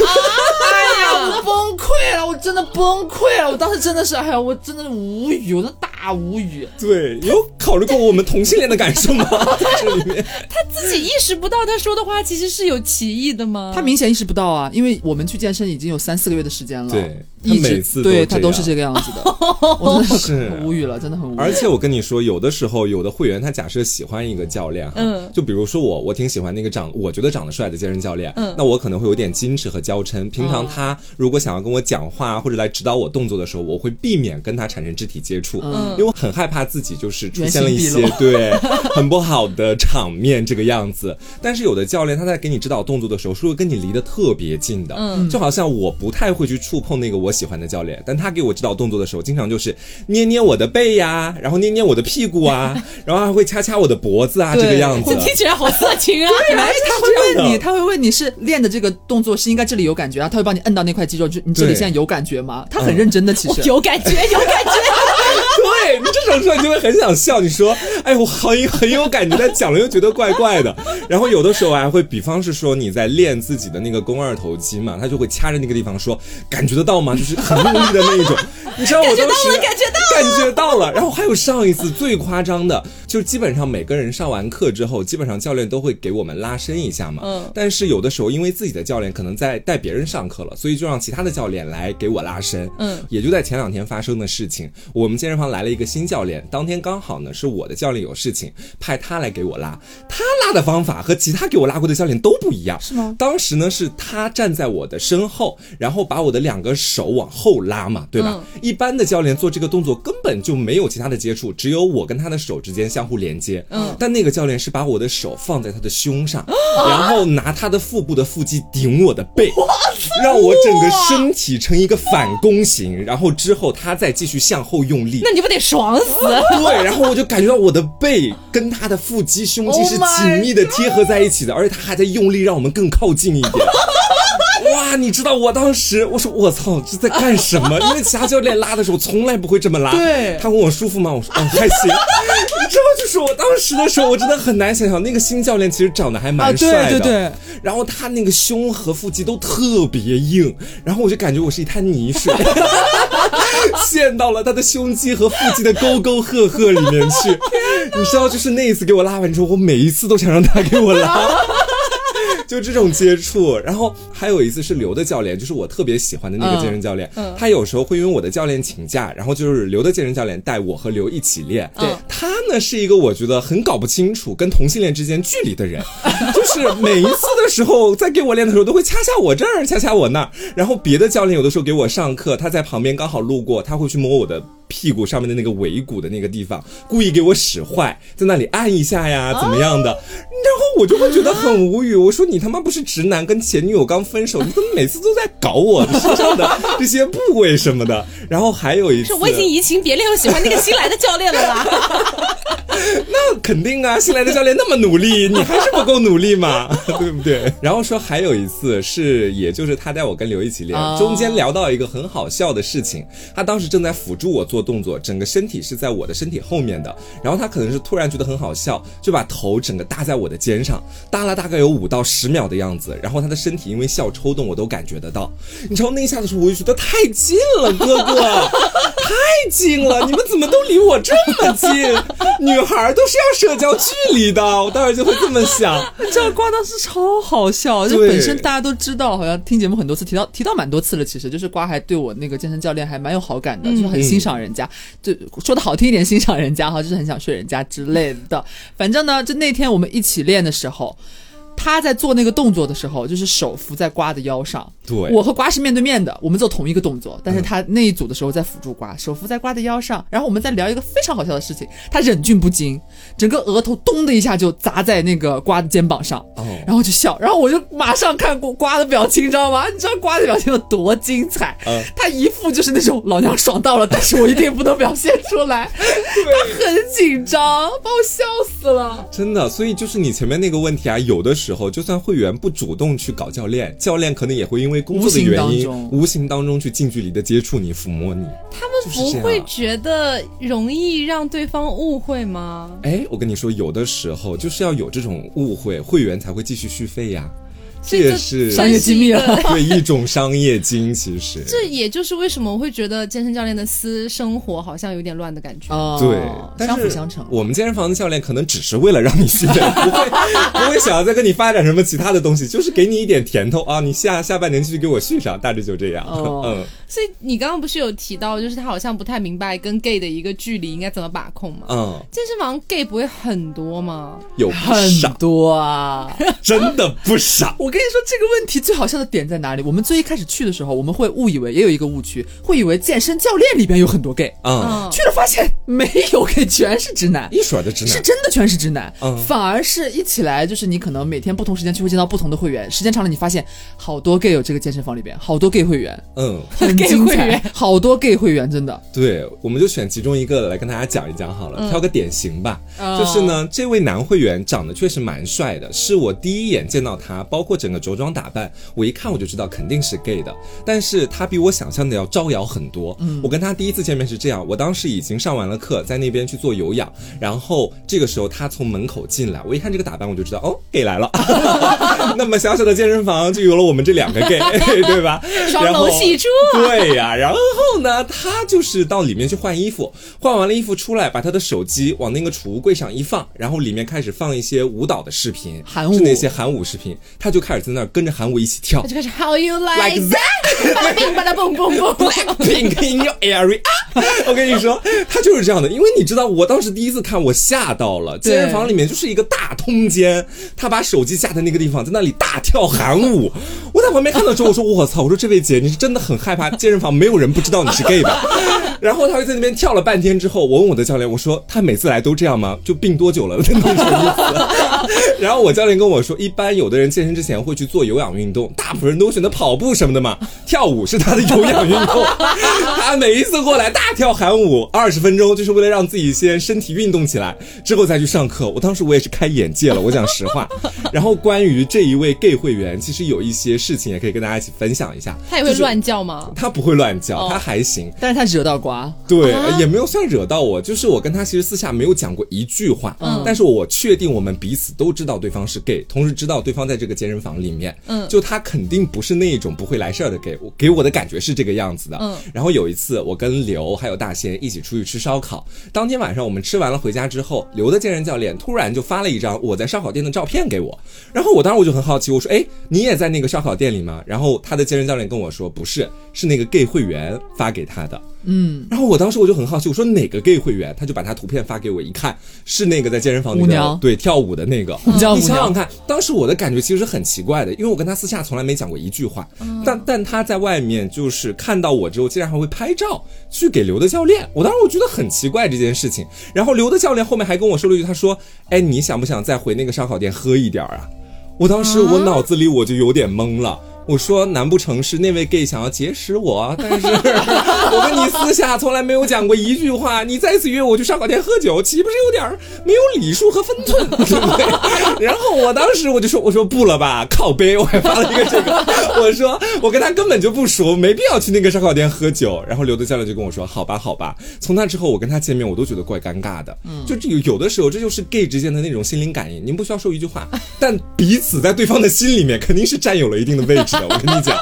[SPEAKER 3] 哎呀，我崩溃了，我真的崩溃了，我当时真的是，哎呀，我真的无语，我真的大无语。
[SPEAKER 2] 对，有考虑过我们同性恋的感受吗？在这里面，
[SPEAKER 1] 自己意识不到他说的话其实是有歧义的吗？
[SPEAKER 3] 他明显意识不到啊，因为我们去健身已经有三四个月的时间了，
[SPEAKER 2] 对
[SPEAKER 3] 一直
[SPEAKER 2] 他每次都
[SPEAKER 3] 对
[SPEAKER 2] 这样
[SPEAKER 3] 他都是这个样子的，我真的
[SPEAKER 2] 是
[SPEAKER 3] 很无语了，真的很无语。
[SPEAKER 2] 而且我跟你说，有的时候有的会员他假设喜欢一个教练哈，
[SPEAKER 1] 嗯
[SPEAKER 2] 就比如说我，我挺喜欢那个长我觉得长得帅的健身教练，
[SPEAKER 1] 嗯
[SPEAKER 2] 那我可能会有点矜持和娇嗔。平常他如果想要跟我讲话或者来指导我动作的时候，我会避免跟他产生肢体接触，
[SPEAKER 3] 嗯
[SPEAKER 2] 因为我很害怕自己就是出现了一些对很不好的场面这个样子。但是有的教练他在给你指导动作的时候，是会跟你离得特别近的，
[SPEAKER 1] 嗯
[SPEAKER 2] 就好像我不太会去触碰那个我喜欢的教练，但他给我指导动作的时候，经常就是捏捏我的背呀，然后捏捏我的屁股啊，然后还会掐掐我的脖子啊，这个样子。
[SPEAKER 1] 听起来好色情啊！
[SPEAKER 3] 哎，他会问你，他会问你是练的这个动作是应该这里有感觉啊，他会帮你摁到那块肌肉，就你这里现在有感觉吗？他很认真的，其实。
[SPEAKER 1] 有感觉，有感觉。
[SPEAKER 2] 对你这种时候，你就会很想笑。你说，哎，我很很有感觉，但讲了又觉得怪怪的。然后有的时候还会，比方是说你在练自己的那个肱二头肌嘛，他就会掐着那个地方说，感觉得到吗？就是很用力的那一种。你知道我当时
[SPEAKER 1] 感觉到了
[SPEAKER 2] 感觉到了。然后还有上一次最夸张的，就基本上每个人上完课之后，基本上教练都会给我们拉伸一下嘛。
[SPEAKER 1] 嗯
[SPEAKER 2] 但是有的时候，因为自己的教练可能在带别人上课了，所以就让其他的教练来给我拉伸。
[SPEAKER 1] 嗯
[SPEAKER 2] 也就在前两天发生的事情，我们健身房来了一个新教练，当天刚好呢是我的教练有事情，派他来给我拉。他拉的方法和其他给我拉过的教练都不一样，
[SPEAKER 3] 是吗？
[SPEAKER 2] 当时呢是他站在我的身后，然后把我的两个手往后拉嘛，对吧？一般的教练做这个动作根本就没有其他的接触，只有我跟他的手之间相互连接。
[SPEAKER 1] 嗯
[SPEAKER 2] 但那个教练是把我的手放在他的胸上，然后拿他的腹部的腹肌顶我的背，让我整个身体成一个反弓形，然后之后他再继续向后用力。
[SPEAKER 1] 那你不得爽死？
[SPEAKER 2] 对，然后我就感觉到我的背跟他的腹肌、胸肌
[SPEAKER 3] Oh
[SPEAKER 2] 是紧密的贴合在一起的，而且他还在用力让我们更靠近一点。哇，你知道我当时我说我操这在干什么？因为其他教练拉的时候从来不会这么拉。
[SPEAKER 3] 对
[SPEAKER 2] 他问我舒服吗？我说嗯 还行。你知道，就是我当时的时候，我真的很难想象那个新教练其实长得还
[SPEAKER 3] 啊，
[SPEAKER 2] 蛮帅的。
[SPEAKER 3] 对对，
[SPEAKER 2] 然后他那个胸和腹肌都特别硬，然后我就感觉我是一滩泥水，陷到了他的胸肌和腹肌的沟沟壑壑里面去。你知道，就是那一次给我拉完之后，我每一次都想让他给我拉。就这种接触，然后还有一次是刘的教练，就是我特别喜欢的那个健身教练，他有时候会因为我的教练请假，然后就是刘的健身教练带我和刘一起练。
[SPEAKER 1] 对
[SPEAKER 2] 他呢是一个我觉得很搞不清楚跟同性恋之间距离的人，就 是每一次的时候在给我练的时候都会掐掐我这儿，掐掐我那儿，然后别的教练有的时候给我上课，他在旁边刚好路过，他会去摸我的屁股上面的那个尾骨的那个地方，故意给我使坏，在那里按一下呀，怎么样的？然后我就会觉得很无语。我说你他妈不是直男，跟前女友刚分手，你怎么每次都在搞我身上的这些部位什么的？然后还有一次，
[SPEAKER 1] 是我已经移情别恋，我喜欢那个新来的教练了啦。
[SPEAKER 2] 那肯定啊，新来的教练那么努力，你还是不够努力嘛，对不对？然后说还有一次是，也就是他带我跟刘一起练，
[SPEAKER 3] 哦
[SPEAKER 2] 中间聊到一个很好笑的事情，他当时正在辅助我做动作，整个身体是在我的身体后面的，然后他可能是突然觉得很好笑，就把头整个搭在我的肩上，搭了大概有五到十秒的样子，然后他的身体因为笑抽动，我都感觉得到。你知道那一下的时候，我就觉得太近了，哥哥，太近了，你们怎么都离我这么近？女孩都是要社交距离的，我当时就会这么想。
[SPEAKER 3] 这样瓜当时超好笑，就本身大家都知道，好像听节目很多次提到提到蛮多次了。其实就是瓜还对我那个健身教练还蛮有好感的，就是很欣赏人家，就说的好听一点，欣赏人家哈，就是很想睡人家之类的。反正呢，就那天我们一起练的时候。他在做那个动作的时候，就是手扶在瓜的腰上。
[SPEAKER 2] 对
[SPEAKER 3] 我和瓜是面对面的，我们做同一个动作，但是他那一组的时候在辅助瓜，手扶在瓜的腰上，然后我们在聊一个非常好笑的事情，他忍俊不禁，整个额头咚的一下就砸在那个瓜的肩膀上，
[SPEAKER 2] 哦
[SPEAKER 3] 然后就笑，然后我就马上看过瓜的表情，你知道吗？你知道瓜的表情有多精彩？
[SPEAKER 2] 嗯
[SPEAKER 3] 他一副就是那种老娘爽到了，但是我一定不能表现出来，他很紧张，把我笑死了。
[SPEAKER 2] 真的，所以就是你前面那个问题啊，有的时候就算会员不主动去搞教练，教练可能也会因为工作的原因
[SPEAKER 3] 无形当中，
[SPEAKER 2] 无形当中去近距离的接触你、抚摸你。
[SPEAKER 1] 他们不会觉得容易让对方误会吗？
[SPEAKER 2] 哎，我跟你说，有的时候就是要有这种误会，会员才会继续续费呀。
[SPEAKER 1] 这
[SPEAKER 2] 这也是
[SPEAKER 3] 商业机密了
[SPEAKER 2] 对一种商业经，其实
[SPEAKER 1] 这也就是为什么我会觉得健身教练的私生活好像有点乱的感觉。
[SPEAKER 3] 哦
[SPEAKER 2] 对，但
[SPEAKER 3] 相
[SPEAKER 2] 是
[SPEAKER 3] 辅相成。
[SPEAKER 2] 我们健身房的教练可能只是为了让你训练，不会不会想要再跟你发展什么其他的东西，就是给你一点甜头啊，你下下半年继续给我续上，大致就这样。
[SPEAKER 3] 哦
[SPEAKER 2] 嗯
[SPEAKER 1] 所以你刚刚不是有提到，就是他好像不太明白跟 gay 的一个距离应该怎么把控吗？
[SPEAKER 2] 嗯，
[SPEAKER 1] 健身房 gay 不会很多吗？
[SPEAKER 2] 有
[SPEAKER 3] 很，多啊！
[SPEAKER 2] 真的不少。
[SPEAKER 3] 我跟你说，这个问题最好笑的点在哪里？我们最一开始去的时候，我们会误以为也有一个误区，会以为健身教练里边有很多 gay，、
[SPEAKER 2] 嗯，
[SPEAKER 3] 去了发现没有 gay，全是直男。
[SPEAKER 2] 一水儿的直男是。
[SPEAKER 3] 真的全是直男，
[SPEAKER 2] 嗯
[SPEAKER 3] 反而是一起来，就是你可能每天不同时间去会见到不同的会员，时间长了你发现好多 gay 有这个健身房里边，好多 gay 会员，
[SPEAKER 2] 嗯，
[SPEAKER 3] 很
[SPEAKER 1] gay
[SPEAKER 3] 精彩
[SPEAKER 1] 会员，
[SPEAKER 3] 好多 gay 会员，真的，
[SPEAKER 2] 对，我们就选其中一个来跟大家讲一讲好了，挑个典型吧。
[SPEAKER 3] 哦
[SPEAKER 2] 就是呢，这位男会员长得确实蛮帅的，是我第一眼见到他，包括整个着装打扮，我一看我就知道肯定是 gay 的。但是他比我想象的要招摇很多。我跟他第一次见面是这样，我当时已经上完了课，在那边去做有氧，然后这个时候他从门口进来，我一看这个打扮我就知道，哦，gay 来了。那么小小的健身房就有了我们这两个 gay，对吧？
[SPEAKER 1] 双
[SPEAKER 2] 然后
[SPEAKER 1] 龙戏珠
[SPEAKER 2] 对呀、然后呢，他就是到里面去换衣服，换完了衣服出来，把他的手机往那个储物柜上一放，然后里面开始放一些舞蹈的视频，
[SPEAKER 3] 韩舞
[SPEAKER 2] 是那些韩舞视频，他就开始在那儿跟着韩舞一起跳
[SPEAKER 1] 他。就开始 How you like
[SPEAKER 2] that？Pink in your area，我跟你说，他就是这样的，因为你知道，我当时第一次看，我吓到了。
[SPEAKER 3] 对
[SPEAKER 2] 健身房里面就是一个大通间，他把手机架在那个地方，在那里大跳韩舞。我在旁边看到之后，我说我操，我说这位姐，你是真的很害怕健身房没有人不知道你是 gay 吧？然后他就在那边跳了半天之后，我问我的教练，我说他每次来都这样吗？就病多久了？那种意思。然后我教练跟我说，一般有的人健身之前会去做有氧运动，大部分人都选择跑步什么的嘛，跳舞是他的有氧运动。他每一次过来大跳韩舞二十分钟，就是为了让自己先身体运动起来，之后再去上课。我当时我也是开眼界了，我讲实话。然后关于这一位 gay 会员，其实有一些事情也可以跟大家一起分享一下。
[SPEAKER 1] 他也会乱叫吗？
[SPEAKER 2] 他不会乱叫，
[SPEAKER 1] 哦
[SPEAKER 2] 他还行。
[SPEAKER 3] 但是他惹到瓜，
[SPEAKER 2] 对，
[SPEAKER 1] 啊。
[SPEAKER 2] 也没有算惹到我，就是我跟他其实私下没有讲过一句话，
[SPEAKER 1] 嗯。
[SPEAKER 2] 但是我确定我们彼此都知道对方是 gay，同时知道对方在这个健身房里面，
[SPEAKER 1] 嗯。
[SPEAKER 2] 就他肯定不是那一种不会来事儿的 gay，我给我的感觉是这个样子的，
[SPEAKER 1] 嗯。
[SPEAKER 2] 然后有一次我跟刘还有大仙一起出去吃烧烤，当天晚上我们吃完了回家之后，刘的健身教练突然就发了一张我在烧烤店的照片给我，然后我当时我就很好奇，我说，哎，你也在那个烧烤店里吗？然后他的健身教练跟我说，不是，是那个 gay 会员发给他的。
[SPEAKER 3] 嗯，
[SPEAKER 2] 然后我当时我就很好奇，我说哪个 gay 会员？他就把他图片发给我，一看是那个在健身房里面对跳舞的那个。
[SPEAKER 3] 你
[SPEAKER 2] 想想看，当时我的感觉其实很奇怪的，因为我跟他私下从来没讲过一句话，但但他在外面就是看到我之后，竟然还会拍照去给刘的教练。我当时我觉得很奇怪这件事情。然后刘的教练后面还跟我说了一句，他说：“哎，你想不想再回那个烧烤店喝一点啊？”我当时我脑子里我就有点懵了。我说，难不成是那位 gay 想要结识我？但是 我跟你私下从来没有讲过一句话，你再次约我去烧烤店喝酒，岂不是有点儿没有礼数和分寸，对不对？然后我当时我就说，我说不了吧，靠背，我还发了一个这个，我说我跟他根本就不熟，没必要去那个烧烤店喝酒。然后刘德教练就跟我说，好吧，好吧。从那之后，我跟他见面，我都觉得怪尴尬的。嗯，就有有的时候，这就是 gay 之间的那种心灵感应，您不需要说一句话，但彼此在对方的心里面肯定是占有了一定的位置的。我跟你讲，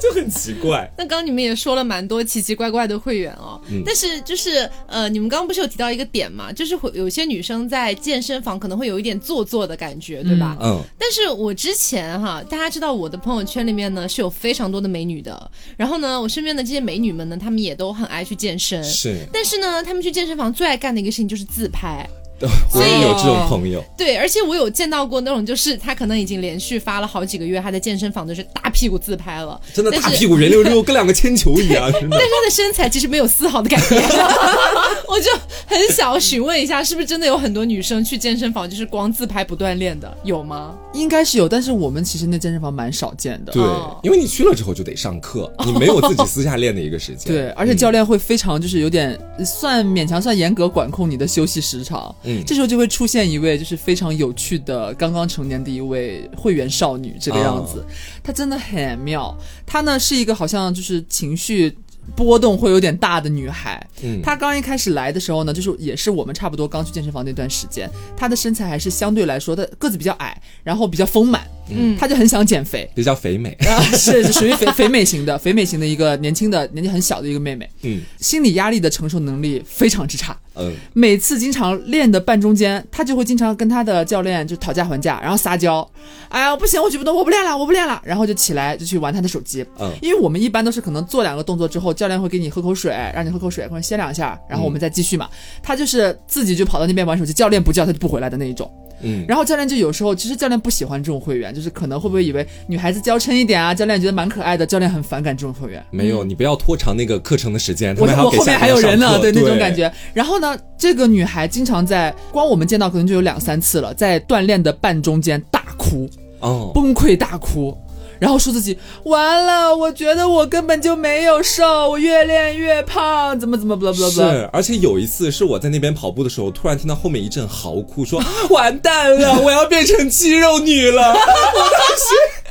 [SPEAKER 2] 就很奇怪。
[SPEAKER 1] 那刚刚你们也说了蛮多奇奇怪怪的会员哦，但是就是呃，你们刚刚不是有提到一个点嘛，就是会有些女生在健身房可能会有一点做作的感觉，对吧？
[SPEAKER 2] 嗯，
[SPEAKER 1] 但是我之前哈，大家知道我的朋友圈里面呢是有非常多的美女的，然后呢，我身边的这些美女们呢，她们也都很爱去健身，
[SPEAKER 2] 是，
[SPEAKER 1] 但是呢，她们去健身房最爱干的一个事情就是自拍。
[SPEAKER 2] 我也有这种朋友。
[SPEAKER 1] 对，而且我有见到过那种，就是他可能已经连续发了好几个月，他在健身房就是大屁股自拍了，
[SPEAKER 2] 真的大屁股圆溜溜，跟两个铅球一样，
[SPEAKER 1] 但。是他的身材其实没有丝毫的改变，我就很想要询问一下，是不是真的有很多女生去健身房就是光自拍不锻炼的，有吗？
[SPEAKER 3] 应该是有，但是我们其实那健身房蛮少见的。
[SPEAKER 2] 对
[SPEAKER 1] 哦，
[SPEAKER 2] 因为你去了之后就得上课，你没有自己私下练的一个时间。
[SPEAKER 3] 对，而且教练会非常就是有点算勉强算严格管控你的休息时长。
[SPEAKER 2] 嗯
[SPEAKER 3] 这时候就会出现一位就是非常有趣的刚刚成年的一位会员少女，这个样子，她真的很妙。她呢是一个好像就是情绪。波动会有点大的女孩，
[SPEAKER 2] 嗯
[SPEAKER 3] 她刚一开始来的时候呢，就是也是我们差不多刚去健身房那段时间，她的身材还是相对来说她个子比较矮，然后比较丰满，
[SPEAKER 1] 嗯
[SPEAKER 3] 她就很想减肥，
[SPEAKER 2] 比较肥美。
[SPEAKER 3] 啊，是是属于肥 肥美型的，肥美型的一个年轻的年纪很小的一个妹妹，
[SPEAKER 2] 嗯
[SPEAKER 3] 心理压力的承受能力非常之差。
[SPEAKER 2] 嗯，
[SPEAKER 3] 每次经常练的半中间，他就会经常跟他的教练就讨价还价，然后撒娇，哎呀不行，我举不动，我不练了，我不练了，然后就起来就去玩他的手机。
[SPEAKER 2] 嗯
[SPEAKER 3] 因为我们一般都是可能做两个动作之后，教练会给你喝口水，让你喝口水或者歇两下，然后我们再继续嘛。他就是自己就跑到那边玩手机，教练不叫他就不回来的那一种。
[SPEAKER 2] 嗯，
[SPEAKER 3] 然后教练就有时候，其实教练不喜欢这种会员，就是可能会不会以为女孩子娇嗔一点啊，教练觉得蛮可爱的，教练很反感这种会员。
[SPEAKER 2] 没有，你不要拖长那个课程的时间，他
[SPEAKER 3] 后面还有人呢，对那种感。觉。然后呢，这个女孩经常在光我们见到可能就有两三次了，在锻炼的半中间大哭，
[SPEAKER 2] 哦，
[SPEAKER 3] 崩溃大哭。然后说自己完了，我觉得我根本就没有瘦，我越练越胖，怎么怎么不不不。
[SPEAKER 2] 是，而且有一次是我在那边跑步的时候，突然听到后面一阵嚎哭，说完蛋了，我要变成肌肉女了。我当时。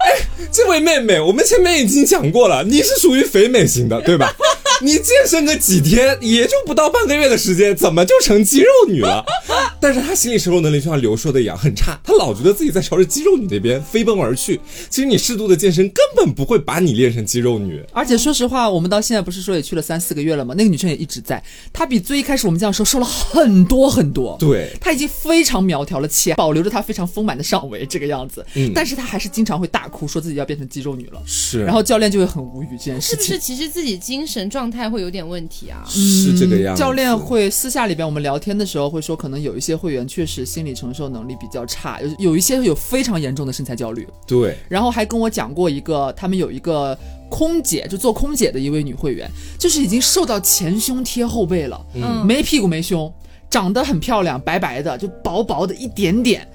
[SPEAKER 2] 哎，这位妹妹，我们前面已经讲过了，你是属于肥美型的，对吧？你健身个几天，也就不到半个月的时间，怎么就成肌肉女了？但是她心理承受能力就像刘说的一样很差，她老觉得自己在朝着肌肉女那边飞奔而去。其实你适度的健身根本不会把你练成肌肉女。
[SPEAKER 3] 而且说实话，我们到现在不是说也去了三四个月了吗？那个女生也一直在，她比最一开始我们这样说瘦了很多很多。
[SPEAKER 2] 对，
[SPEAKER 3] 她已经非常苗条了，且保留着她非常丰满的上围这个样子。
[SPEAKER 2] 嗯
[SPEAKER 3] 但是她还是经常会大哭，说自己要变成肌肉女了。
[SPEAKER 2] 是，
[SPEAKER 3] 然后教练就会很无语这件事情
[SPEAKER 1] 是不。是其实自己精神状态会有点问题啊？
[SPEAKER 2] 是这个样子。
[SPEAKER 3] 教练会私下里边我们聊天的时候会说，可能有一些会员确实心理承受能力比较差，有有一些有非常严重的身材焦虑。
[SPEAKER 2] 对，
[SPEAKER 3] 然后还跟我讲过一个，他们有一个空姐，就做空姐的一位女会员，就是已经瘦到前胸贴后背了，
[SPEAKER 1] 嗯
[SPEAKER 3] 没屁股没胸，长得很漂亮，白白的，就薄薄的一点点。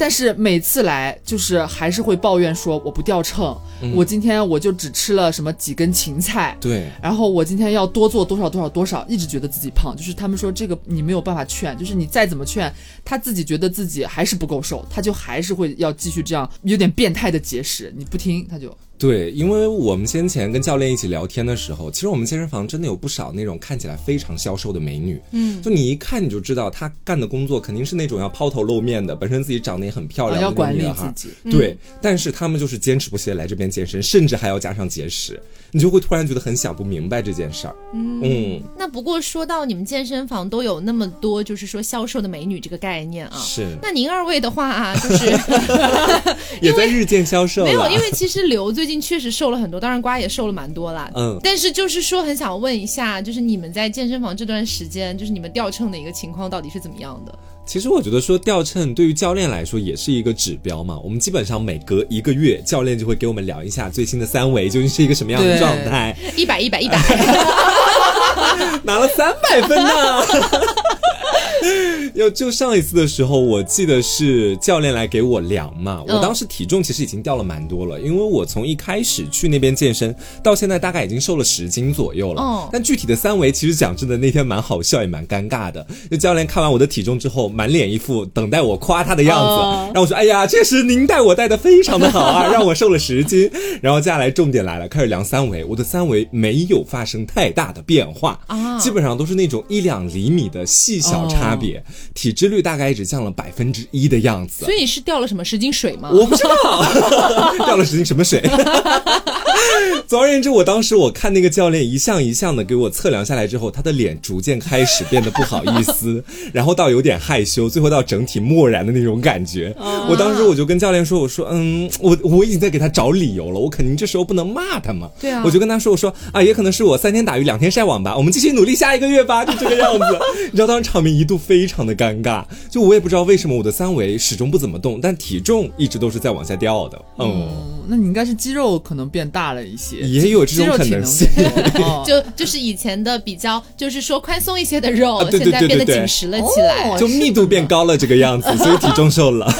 [SPEAKER 3] 但是每次来就是还是会抱怨说我不掉秤，我今天我就只吃了什么几根芹菜，
[SPEAKER 2] 对，
[SPEAKER 3] 然后我今天要多做多少多少多少，一直觉得自己胖，就是他们说这个你没有办法劝，就是你再怎么劝，他自己觉得自己还是不够瘦，他就还是会要继续这样有点变态的节食，你不听他就
[SPEAKER 2] 对，因为我们先前跟教练一起聊天的时候，其实我们健身房真的有不少那种看起来非常消瘦的美女，
[SPEAKER 1] 嗯，
[SPEAKER 2] 就你一看你就知道她干的工作肯定是那种要抛头露面的，本身自己长得也很漂亮
[SPEAKER 3] 要管理自己。
[SPEAKER 2] 对，但是她们就是坚持不懈来这边健身，甚至还要加上节食，你就会突然觉得很想不明白这件事儿。嗯，
[SPEAKER 1] 那不过说到你们健身房都有那么多，就是说消瘦的美女这个概念啊。
[SPEAKER 2] 是，
[SPEAKER 1] 那您二位的话啊，就是
[SPEAKER 2] 也在日渐消瘦。
[SPEAKER 1] 没有，因为其实刘最近近确实瘦了很多，当然瓜也瘦了蛮多啦。
[SPEAKER 2] 嗯
[SPEAKER 1] 但是就是说很想问一下，就是你们在健身房这段时间，就是你们掉秤的一个情况到底是怎么样的？
[SPEAKER 2] 其实我觉得说掉秤对于教练来说也是一个指标嘛。我们基本上每隔一个月，教练就会给我们聊一下最新的三围究竟是一个什么样的状态，
[SPEAKER 1] 一百一百一百，
[SPEAKER 2] 拿了三百分呢。有就上一次的时候，我记得是教练来给我量嘛，我
[SPEAKER 1] 嗯
[SPEAKER 2] 当时体重其实已经掉了蛮多了，因为我从一开始去那边健身到现在大概已经瘦了十斤左右了。
[SPEAKER 1] 哦
[SPEAKER 2] 但具体的三围其实讲真的那天蛮好笑也蛮尴尬的，就教练看完我的体重之后，满脸一副等待我夸他的样子，
[SPEAKER 3] 哦
[SPEAKER 2] 让我说哎呀，确实您带我带的非常的好啊，让我瘦了十斤。然后接下来重点来了，开始量三围，我的三围没有发生太大的变化
[SPEAKER 1] 啊
[SPEAKER 2] 基本上都是那种一两厘米的细小差别，体脂率大概只降了百分之一的样子
[SPEAKER 1] 所。以你是掉了什么十斤水吗？
[SPEAKER 2] 我不知道 掉了十斤什么水。总而言之，我当时我看那个教练一项一项的给我测量下来之后，他的脸逐渐开始变得不好意思，然后到有点害羞，最后到整体漠然的那种感觉。我当时我就跟教练说：“我说，嗯，我我已经在给他找理由了，我肯定这时候不能骂他嘛。”
[SPEAKER 1] 对啊
[SPEAKER 2] 我就跟他说：“我说啊，也可能是我三天打鱼两天晒网吧，我们继续努力下一个月吧，就这个样子。”你知道当时场面一度非常的尴尬，就我也不知道为什么我的三围始终不怎么动，但体重一直都是在往下掉的。嗯，
[SPEAKER 3] 嗯，那你应该是肌肉可能变大了一些，
[SPEAKER 2] 也有这种可能性。
[SPEAKER 1] 就就是以前的比较，就是说宽松一些的肉，
[SPEAKER 2] 啊对对
[SPEAKER 1] 现在变得
[SPEAKER 2] 对对对
[SPEAKER 1] 紧实了起来。
[SPEAKER 3] 哦
[SPEAKER 2] 就密度变高了这个样子，所以体重瘦了。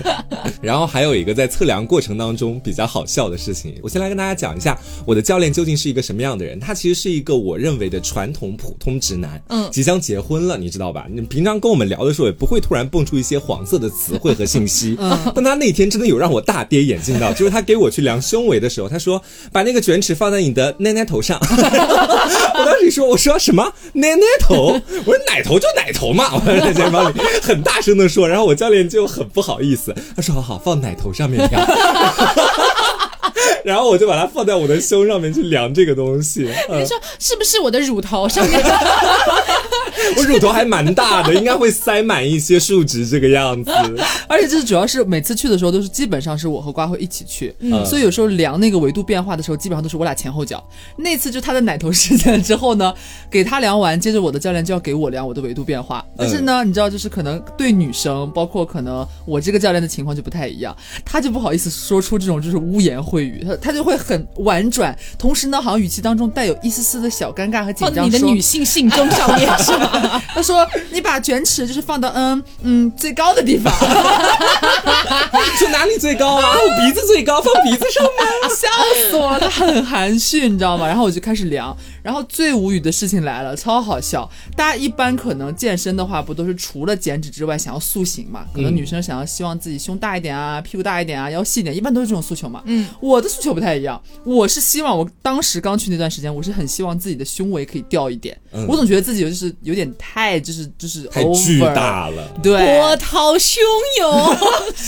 [SPEAKER 2] 然后还有一个在测量过程当中比较好笑的事情，我先来跟大家讲一下我的教练究竟是一个什么样的人。他其实是一个我认为的传统普通直男，
[SPEAKER 1] 嗯
[SPEAKER 2] 即将结婚了，你知道吧？你平常跟我们聊的时候也不会突然蹦出一些黄色的词汇和信息，但他那天真的有让我大跌眼镜到，就是他给我去量胸围的时候，他说把那个卷尺放在你的奶奶头上，我当时说我说什么？奶奶头，我说奶头就奶头嘛，我在健身房里很大声的说，然后我教练就很不好意思，他说好好放奶头上面量。然后我就把它放在我的胸上面去量这个东西，嗯
[SPEAKER 1] 你说是不是我的乳头上面？
[SPEAKER 2] 我乳头还蛮大的，应该会塞满一些数值这个样子。
[SPEAKER 3] 而且这主要是每次去的时候都是基本上是我和瓜会一起去，
[SPEAKER 2] 嗯
[SPEAKER 3] 所以有时候量那个维度变化的时候，基本上都是我俩前后脚。那次就他的奶头事件之后呢，给他量完，接着我的教练就要给我量我的维度变化。但是呢，你知道，就是可能对女生，包括可能我这个教练的情况就不太一样，他就不好意思说出这种就是污言秽语，他他就会很婉转，同时呢，好像语气当中带有一丝丝的小尴尬和紧张，
[SPEAKER 1] 你的女性性征上面 是吗？
[SPEAKER 3] 他说：“你把卷尺就是放到嗯嗯最高的地方，
[SPEAKER 2] 说哪里最高啊？我鼻子最高，放鼻子上面。
[SPEAKER 3] 笑死我了。”他很含蓄，你知道吗？然后我就开始量，然后最无语的事情来了，超好笑。大家一般可能健身的话，不都是除了减脂之外，想要塑形嘛？可能女生想要希望自己胸大一点啊，屁股大一点啊，腰细一点，一般都是这种诉求嘛。
[SPEAKER 1] 嗯，
[SPEAKER 3] 我的诉求不太一样，我是希望我当时刚去那段时间，我是很希望自己的胸围可以掉一点。
[SPEAKER 2] 嗯
[SPEAKER 3] 我总觉得自己就是有点太就是就是
[SPEAKER 2] 太
[SPEAKER 3] over
[SPEAKER 2] 巨大了。
[SPEAKER 3] 对，
[SPEAKER 1] 波涛汹涌，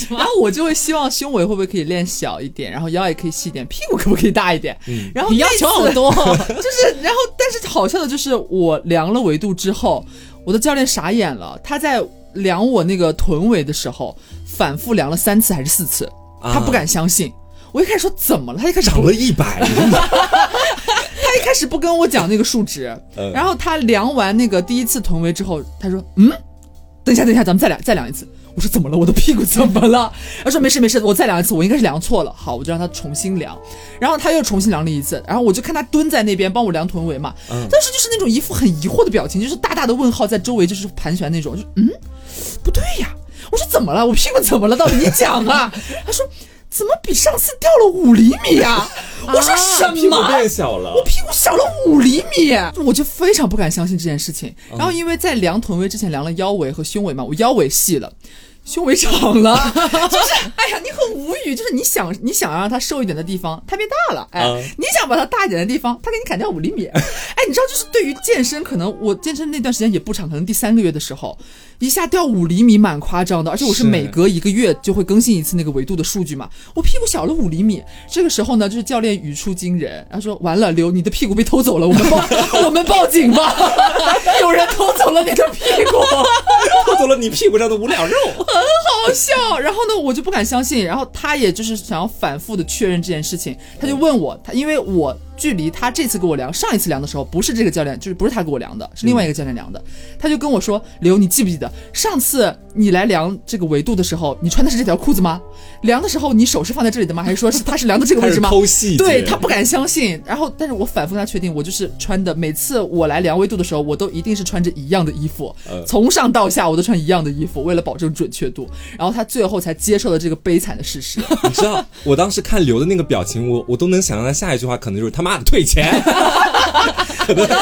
[SPEAKER 3] 然后我就会希望胸围会不会可以练小一点，然后腰也可以细一点，屁股可不可以大一点？然后
[SPEAKER 1] 你要求好多。
[SPEAKER 3] 就是，然后但是好笑的就是我量了维度之后，我的教练傻眼了，他在量我那个臀围的时候，反复量了三次还是四次，
[SPEAKER 2] 啊
[SPEAKER 3] 他不敢相信。我一开始说怎么了，他一开始
[SPEAKER 2] 长了一百，
[SPEAKER 3] 他一开始不跟我讲那个数值，
[SPEAKER 2] 嗯
[SPEAKER 3] 然后他量完那个第一次臀围之后，他说：“嗯，等一下，等一下，咱们再量再量一次。”我说：“怎么了？我的屁股怎么了？” 他说：“没事没事，我再量一次，我应该是量错了。”好，我就让他重新量，然后他又重新量了一次，然后我就看他蹲在那边帮我量臀围嘛，
[SPEAKER 2] 嗯
[SPEAKER 3] 但是就是那种一副很疑惑的表情，就是大大的问号在周围就是盘旋那种，就嗯，不对呀，我说怎么了？我屁股怎么了？到底你讲啊？他说。怎么比上次掉了五厘米呀、我说什么
[SPEAKER 2] 屁股
[SPEAKER 3] 么？
[SPEAKER 2] 变小了
[SPEAKER 3] 我。屁股小了五厘米，我就非常不敢相信这件事情。然后因为在量臀围之前量了腰围和胸围嘛，我腰围细了。胸围长了，就是 哎呀，你很无语，就是你想你想让它瘦一点的地方，它变大了，哎，
[SPEAKER 2] 嗯。
[SPEAKER 3] 你想把它大一点的地方，它给你砍掉五厘米，哎，你知道，就是对于健身，可能我健身那段时间也不长，可能第三个月的时候，一下掉五厘米，蛮夸张的，而且我是
[SPEAKER 2] 是。
[SPEAKER 3] 每隔一个月就会更新一次那个维度的数据嘛，我屁股小了五厘米，这个时候呢，就是教练语出惊人，他说完了，刘，你的屁股被偷走了，我们报我们报警吧，有人偷走了你的屁股。
[SPEAKER 2] 偷走了你屁股上的五两肉。
[SPEAKER 1] 很
[SPEAKER 3] 好笑。然后呢，我就不敢相信。然后他也就是想要反复的确认这件事情，他就问我，他因为我。距离他这次给我量，上一次量的时候不是这个教练，就是不是他给我量的，是另外一个教练量的。他就跟我说：“刘，你记不记得上次你来量这个维度的时候，你穿的是这条裤子吗？量的时候你手是放在这里的吗？还是说是他是 量的这个位置吗？”
[SPEAKER 2] 偷细
[SPEAKER 3] 对他不敢相信。然后，但是我反复跟他确定，我就是穿的。每次我来量维度的时候，我都一定是穿着一样的衣服，从上到下我都穿一样的衣服，为了保证准确度。然后他最后才接受了这个悲惨的事实。
[SPEAKER 2] 你知道，我当时看刘的那个表情，我我都能想象他下一句话可能就是他妈退钱。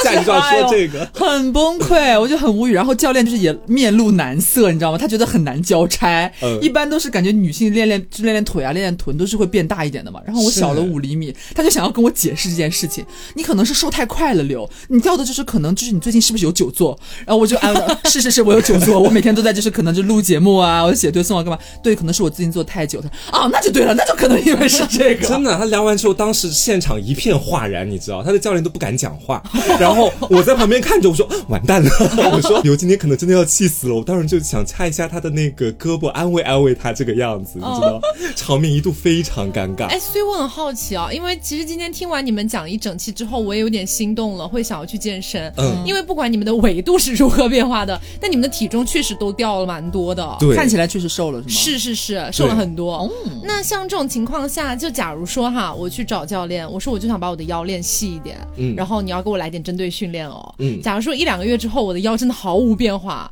[SPEAKER 2] 下一句要说这个，
[SPEAKER 3] 很崩溃，我就很无语。然后教练就是也面露难色，你知道吗？他觉得很难交差。嗯，一般都是感觉女性练练就练练腿啊，练练臀都是会变大一点的嘛。然后我小了五厘米，他就想要跟我解释这件事情。你可能是瘦太快了，刘，你掉的就是可能就是你最近是不是有久坐？然后我就安慰，是是是，我有久坐，我每天都在就是可能就录节目啊，我写推送啊，干嘛？对，可能是我最近坐太久。他啊，那就对了，那就可能因为是这个。
[SPEAKER 2] 真的，他聊完之后，当时现场一片哗然，你知道，他的教练都。不敢讲话，然后我在旁边看着，我说完蛋了，我说刘今天可能真的要气死了，我当时就想掐一下他的那个胳膊，安慰安慰他这个样子，你知道，场面一度非常尴尬。
[SPEAKER 1] 哎，所以我很好奇啊，因为其实今天听完你们讲一整期之后，我也有点心动了，会想要去健身。嗯，因为不管你们的维度是如何变化的，但你们的体重确实都掉了蛮多的，
[SPEAKER 2] 对，
[SPEAKER 3] 看起来确实瘦了，是吗？
[SPEAKER 1] 是是是，瘦了很多。那像这种情况下，就假如说哈，我去找教练，我说我就想把我的腰练细一点，嗯，然后你要给我。来点针对训练哦。嗯，假如说一两个月之后我的腰真的毫无变化，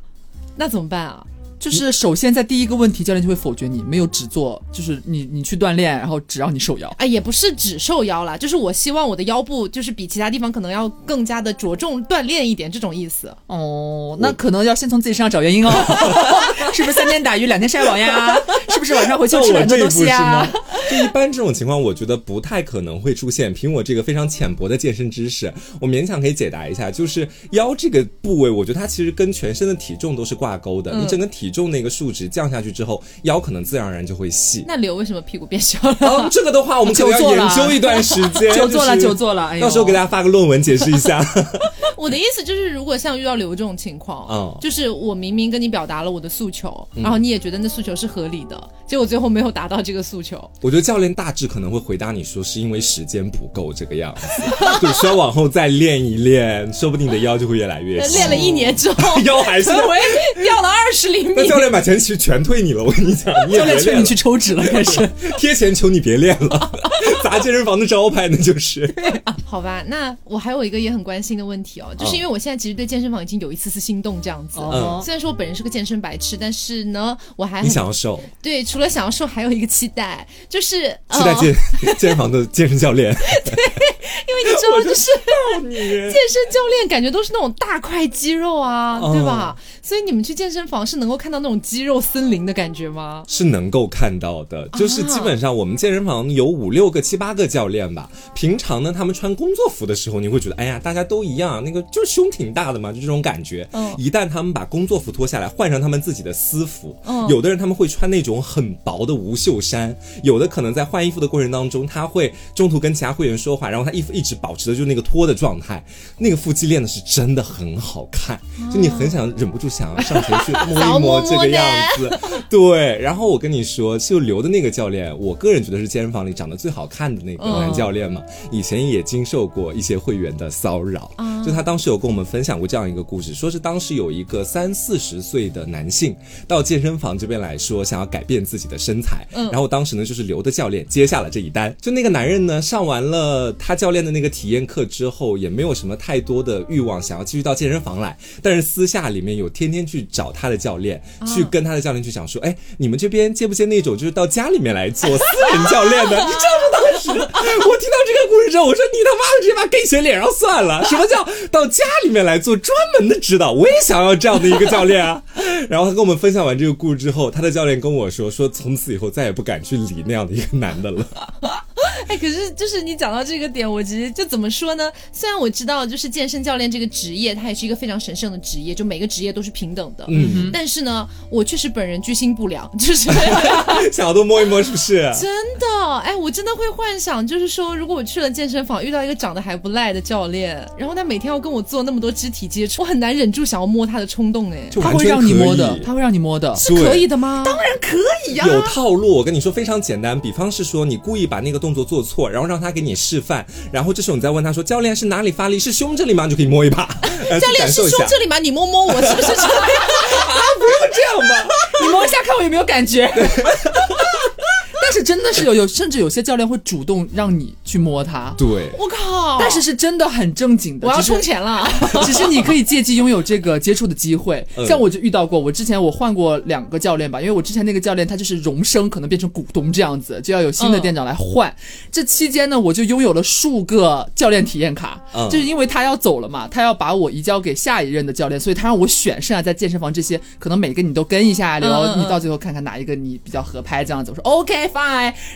[SPEAKER 1] 那怎么办啊？
[SPEAKER 3] 就是首先在第一个问题，教练就会否决你，没有只做，就是你你去锻炼，然后只让你瘦腰。
[SPEAKER 1] 哎，也不是只瘦腰啦，就是我希望我的腰部就是比其他地方可能要更加的着重锻炼一点，这种意思。
[SPEAKER 3] 哦，那可能要先从自己身上找原因哦。是不是三天打鱼两天晒网呀？是不是晚上回去吃很多东西呀？
[SPEAKER 2] 就一般这种情况，我觉得不太可能会出现。凭我这个非常浅薄的健身知识，我勉强可以解答一下，就是腰这个部位，我觉得它其实跟全身的体重都是挂钩的。你整个体重那个数值降下去之后，腰可能自然而然就会细。
[SPEAKER 1] 那刘为什么屁股变小了？
[SPEAKER 2] 这个的话，我们可能要研究一段时间。
[SPEAKER 3] 久坐了，久坐了，
[SPEAKER 2] 到时候给大家发个论文解释一下。
[SPEAKER 1] 我的意思就是，如果像遇到刘这种情况，嗯，就是我明明跟你表达了我的诉求，然后你也觉得那诉求是合理的，结果最后没有达到这个诉求。
[SPEAKER 2] 我觉得教练大致可能会回答你说，是因为时间不够这个样子，对，需要往后再练一练，说不定你的腰就会越来越细。
[SPEAKER 1] 练了一年之后，
[SPEAKER 2] 腰还是
[SPEAKER 1] 掉了二十厘米。
[SPEAKER 2] 那教练把钱其实全退你了，我跟你讲，
[SPEAKER 3] 教练劝你去抽脂了，开始。
[SPEAKER 2] 贴钱求你别练了，砸健身房的招牌那就是。
[SPEAKER 1] 好吧，那我还有一个也很关心的问题哦。就是因为我现在其实对健身房已经有一丝丝心动这样子，虽然说我本人是个健身白痴，但是呢，我还
[SPEAKER 2] 你想要瘦，
[SPEAKER 1] 对，除了想要瘦，还有一个期待，就是
[SPEAKER 2] 期待健健身房的健身教练，
[SPEAKER 1] 对，因为你知道，就是健身教练感觉都是那种大块肌肉啊，对吧？所以你们去健身房是能够看到那种肌肉森林的感觉吗？
[SPEAKER 2] 是能够看到的，就是基本上我们健身房有五六个、七八个教练吧。平常呢，他们穿工作服的时候，你会觉得，哎呀，大家都一样，那个就是胸挺大的嘛，就这种感觉。嗯。一旦他们把工作服脱下来，换上他们自己的私服，嗯有的人他们会穿那种很薄的无袖衫，有的可能在换衣服的过程当中，他会中途跟其他会员说话，然后他衣服一直保持的就是那个脱的状态，那个腹肌练的是真的很好看，就你很想忍不住。想要上前去摸一摸这个样子，对。然后我跟你说，就留的那个教练，我个人觉得是健身房里长得最好看的那个男教练嘛。以前也经受过一些会员的骚扰，就他当时有跟我们分享过这样一个故事，说是当时有一个三四十岁的男性到健身房这边来说，想要改变自己的身材。然后当时呢，就是刘的教练接下了这一单。就那个男人呢，上完了他教练的那个体验课之后，也没有什么太多的欲望想要继续到健身房来，但是私下里面有。天天去找他的教练，去跟他的教练去讲说，哎，你们这边接不接那种就是到家里面来做私人教练的？你知道吗？当时我听到这个故事之后，我说你他妈的直接把 gay 写脸上算了。什么叫到家里面来做专门的指导？我也想要这样的一个教练啊。然后他跟我们分享完这个故事之后，他的教练跟我说，说从此以后再也不敢去理那样的一个男的了。
[SPEAKER 1] 哎，可是就是你讲到这个点，我其实就怎么说呢？虽然我知道，就是健身教练这个职业，它也是一个非常神圣的职业，就每个职业都是平等的。
[SPEAKER 2] 嗯，
[SPEAKER 1] 但是呢，我确实本人居心不良，就是
[SPEAKER 2] 想要多摸一摸，是不是？
[SPEAKER 1] 真的。哎，我真的会幻想，就是说，如果我去了健身房，遇到一个长得还不赖的教练，然后他每天要跟我做那么多肢体接触，我很难忍住想要摸他的冲动。哎，
[SPEAKER 3] 他会让你摸的，他会让你摸的，
[SPEAKER 1] 是可以的吗？
[SPEAKER 3] 当然可以呀。
[SPEAKER 2] 有套路，我跟你说非常简单。比方是说，你故意把那个动作做错，然后让他给你示范，然后这时候你再问他说：“教练是哪里发力？是胸这里吗？”你就可以摸一把。
[SPEAKER 1] 教练是胸这里吗？你摸摸我，是不是这样？啊，
[SPEAKER 2] 不用这样吧？
[SPEAKER 3] 你摸一下，看我有没有感觉。但是真的是有有，甚至有些教练会主动让你去摸他。
[SPEAKER 2] 对，
[SPEAKER 1] 我靠！
[SPEAKER 3] 但是是真的很正经的。
[SPEAKER 1] 我要充钱了。
[SPEAKER 3] 只是你可以借机拥有这个接触的机会。像我就遇到过，我之前我换过两个教练吧，因为我之前那个教练他就是荣升，可能变成股东这样子，就要有新的店长来换。这期间呢，我就拥有了数个教练体验卡，就是因为他要走了嘛，他要把我移交给下一任的教练，所以他让我选剩下在健身房这些，可能每个你都跟一下，然后你到最后看看哪一个你比较合拍这样子。我说 OK。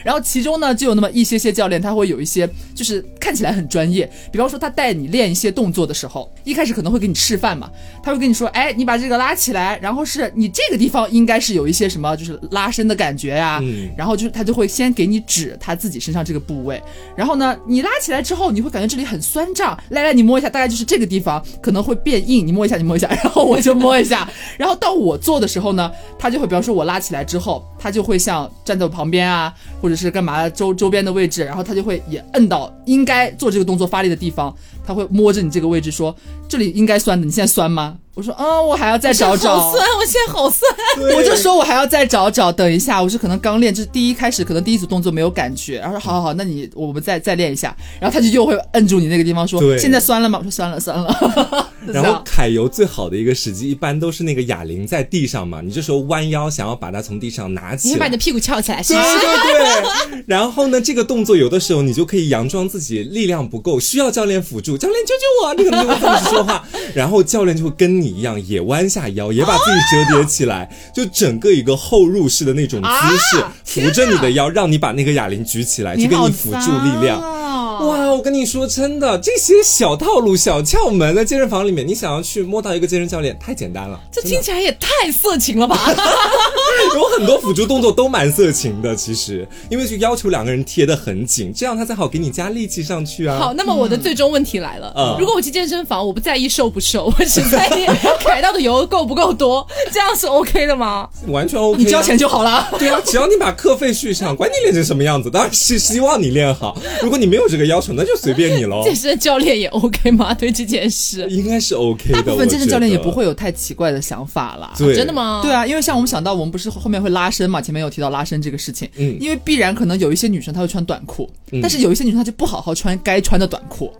[SPEAKER 3] 然后其中呢，就有那么一些些教练，他会有一些就是看起来很专业。比方说，他带你练一些动作的时候，一开始可能会给你示范嘛，他会跟你说：“哎，你把这个拉起来，然后是你这个地方应该是有一些什么，就是拉伸的感觉呀。”然后就是他就会先给你指他自己身上这个部位，然后呢，你拉起来之后，你会感觉这里很酸胀，来来，你摸一下，大概就是这个地方可能会变硬，你摸一下，你摸一下，然后我就摸一下，然后到我做的时候呢，他就会，比方说我拉起来之后，他就会像站在我旁边。啊，或者是干嘛周周边的位置，然后他就会也摁到应该做这个动作发力的地方，他会摸着你这个位置说：“这里应该酸的，你现在酸吗？”我说：“嗯，我还要再找找。”
[SPEAKER 1] 好酸，我现在好酸。
[SPEAKER 3] 我就说我还要再找找，等一下，我是可能刚练，就是第一开始可能第一组动作没有感觉，然后说：“好好好，那你我们再再练一下。”然后他就又会摁住你那个地方说：“现在酸了吗？”我说：“酸了，酸了。”
[SPEAKER 2] 然后揩油最好的一个时机，一般都是那个哑铃在地上嘛，你这时候弯腰想要把它从地上拿起来，
[SPEAKER 1] 你把你的屁股翘起来，
[SPEAKER 2] 对对对。然后呢，这个动作有的时候你就可以佯装自己力量不够，需要教练辅助，教练救救我，你可能就会这么说话，然后教练就会跟你一样也弯下腰，也把自己折叠起来，就整个一个后入式的那种姿势，扶着你的腰，让你把那个哑铃举起来，就给你辅助力量。哇，我跟你说，真的，这些小套路、小窍门，在健身房里面，你想要去摸到一个健身教练，太简单了。
[SPEAKER 1] 这听起来也太色情了吧？
[SPEAKER 2] 有很多辅助动作都蛮色情的，其实，因为就要求两个人贴得很紧，这样他才好给你加力气上去啊。
[SPEAKER 1] 好，那么我的最终问题来了，嗯，如果我去健身房，我不在意瘦不瘦，我只在意踩到的油够不够多，这样是 OK 的吗？
[SPEAKER 2] 完全 OK，
[SPEAKER 3] 你交钱就好了。
[SPEAKER 2] 对啊，只要你把课费续上，管你练成什么样子，当然是希望你练好。如果你没有这个。要求那就随便你喽。
[SPEAKER 1] 健身教练也 OK 吗？对这件事
[SPEAKER 2] 应该是 OK 的。大
[SPEAKER 3] 部分健身教练也不会有太奇怪的想法啦。
[SPEAKER 2] 对，
[SPEAKER 1] 真的吗？
[SPEAKER 3] 对啊，因为像我们想到，我们不是后面会拉伸嘛？前面有提到拉伸这个事情。嗯，因为必然可能有一些女生她会穿短裤，但是有一些女生她就不好好穿该穿的短裤。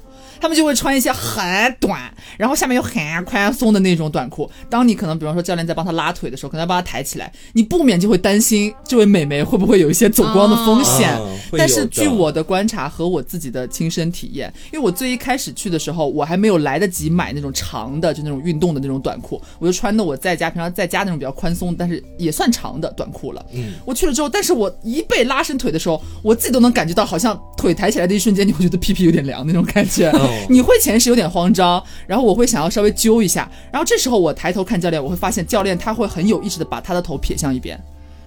[SPEAKER 3] 他们就会穿一些很短，然后下面又很宽松的那种短裤。当你可能比方说教练在帮他拉腿的时候，可能要帮他抬起来，你不免就会担心这位美眉会不会有一些走光的风险。但是据我的观察和我自己的亲身体验，因为我最一开始去的时候，我还没有来得及买那种长的，就那种运动的那种短裤，我就穿的我在家平常在家那种比较宽松，但是也算长的短裤了。嗯，我去了之后，但是我一被拉伸腿的时候，我自己都能感觉到，好像腿抬起来的一瞬间，你会觉得屁屁有点凉那种感觉。你会前时有点慌张，然后我会想要稍微揪一下，然后这时候我抬头看教练，我会发现教练他会很有意识的把他的头撇向一边，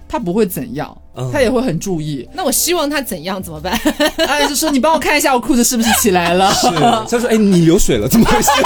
[SPEAKER 3] 他不会怎样，他也会很注意。
[SPEAKER 1] 那我希望他怎样怎么办？
[SPEAKER 3] 哎，就说你帮我看一下我裤子是不是起来了？
[SPEAKER 2] 是，他说哎你流水了，怎么回事？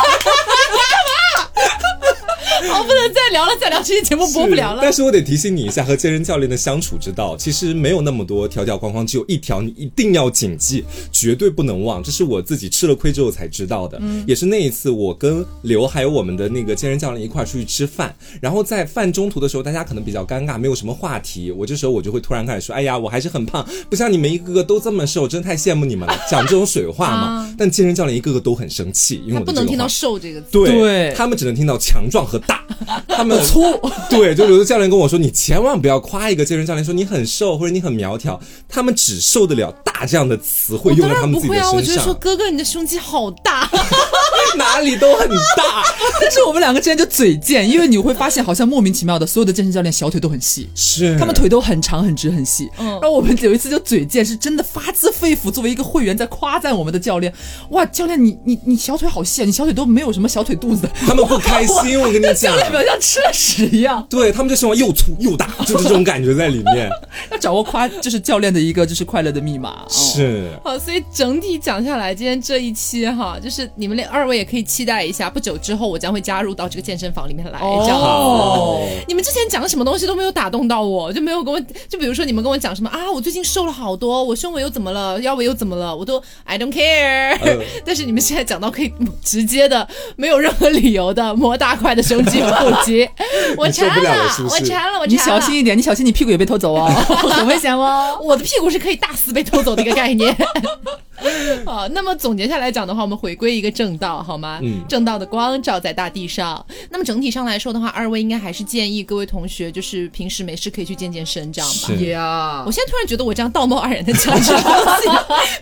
[SPEAKER 1] 好，不能再聊了，再聊这期节目播不了了。
[SPEAKER 2] 但是我得提醒你一下，和健身教练的相处之道，其实没有那么多条条框框，只有一条，你一定要谨记，绝对不能忘。这是我自己吃了亏之后才知道的，嗯，也是那一次我跟刘还有我们的那个健身教练一块出去吃饭，然后在饭中途的时候，大家可能比较尴尬，没有什么话题。我这时候我就会突然开始说：“哎呀，我还是很胖，不像你们一个个都这么瘦，真的太羡慕你们了。”讲这种水话嘛。但健身教练一个个都很生气，因为我
[SPEAKER 1] 不能听到瘦这个字，
[SPEAKER 2] 对他们只能听到强壮和大。大，他们
[SPEAKER 3] 粗。
[SPEAKER 2] 对，就有的教练跟我说，你千万不要夸一个健身教练说你很瘦或者你很苗条，他们只受得了大这样的词汇用在他们自己的
[SPEAKER 1] 不会啊，我觉得说，哥哥你的胸肌好大，
[SPEAKER 2] 哪里都很大。
[SPEAKER 3] 但是我们两个之间就嘴贱，因为你会发现，好像莫名其妙的，所有的健身教练小腿都很细。
[SPEAKER 2] 是
[SPEAKER 3] 他们腿都很长、很直、很细。
[SPEAKER 1] 嗯
[SPEAKER 3] 然后我们有一次就嘴贱，是真的发自肺腑，作为一个会员在夸赞我们的教练。哇，教练你你你小腿好细啊，你小腿都没有什么小腿肚子的，
[SPEAKER 2] 他们不开心，我跟你讲
[SPEAKER 3] 教。练表像吃了屎一样。
[SPEAKER 2] 对他们就希望又粗又大，就是这种感觉在里面。
[SPEAKER 3] 要掌握夸就是教练的一个就是快乐的密码。哦、
[SPEAKER 2] 是，
[SPEAKER 1] 好，所以整体讲下来，今天这一期哈，就是你们俩二位也可以期待一下，不久之后我将会加入到这个健身房里面来，这样你们之前讲的什么东西都没有打动到我，就没有跟我，就比如说你们跟我讲什么啊，我最近瘦了好多，我胸围又怎么了，腰围又怎么了，我都 I don't care、
[SPEAKER 2] 呃
[SPEAKER 1] 但是你们现在讲到可以直接的，没有任何理由的磨大块的胸肌和腹肌，我馋
[SPEAKER 2] 了了是是
[SPEAKER 1] 我馋了，我馋了。
[SPEAKER 3] 你小心一点，你小心你屁股也被偷走哦，很危险哦。
[SPEAKER 1] 我的屁股是可以大肆被偷走的一个概念。好，那么总结下来讲的话，我们回归一个正道，好吗？
[SPEAKER 2] 嗯
[SPEAKER 1] 正道的光照在大地上。那么整体上来说的话，二位应该还是建议各位同学，就是平时没事可以去健健身，这样吧。
[SPEAKER 2] 是
[SPEAKER 3] 呀
[SPEAKER 1] 我现在突然觉得我这样道貌岸然的讲这个东西，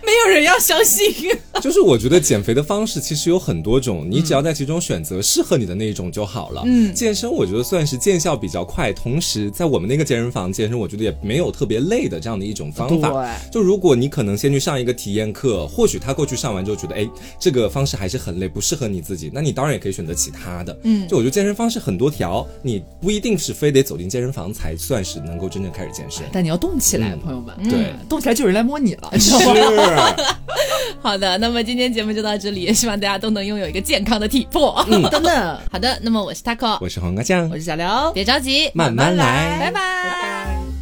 [SPEAKER 1] 没有人要相信。
[SPEAKER 2] 就是我觉得减肥的方式其实有很多种，你只要在其中选择适合你的那一种就好了。嗯，健身我觉得算是见效比较快，同时在我们那个健身房健身，我觉得也没有特别累的这样的一种方法。
[SPEAKER 3] 对
[SPEAKER 2] 就如果你可能先去上一个体验课，或许他过去上完之后觉得，哎，这个方式还是很累，不适合你自己，那你当然也可以选择其他的。嗯，就我觉得健身方式很多条，你不一定是非得走进健身房才算是能够真正开始健身。
[SPEAKER 3] 但你要动起来，
[SPEAKER 2] 嗯
[SPEAKER 3] 朋友们，
[SPEAKER 2] 对
[SPEAKER 3] 动起来就有人来摸你了。
[SPEAKER 2] 是，
[SPEAKER 1] 好的，那么今天节目就到这里，也希望大家都能拥有一个健康的体魄。
[SPEAKER 3] 等等，
[SPEAKER 1] 好的，那么我是 taco，
[SPEAKER 2] 我是黄瓜酱
[SPEAKER 3] 我，是小刘，
[SPEAKER 1] 别着急，
[SPEAKER 2] 慢慢来
[SPEAKER 1] 拜拜。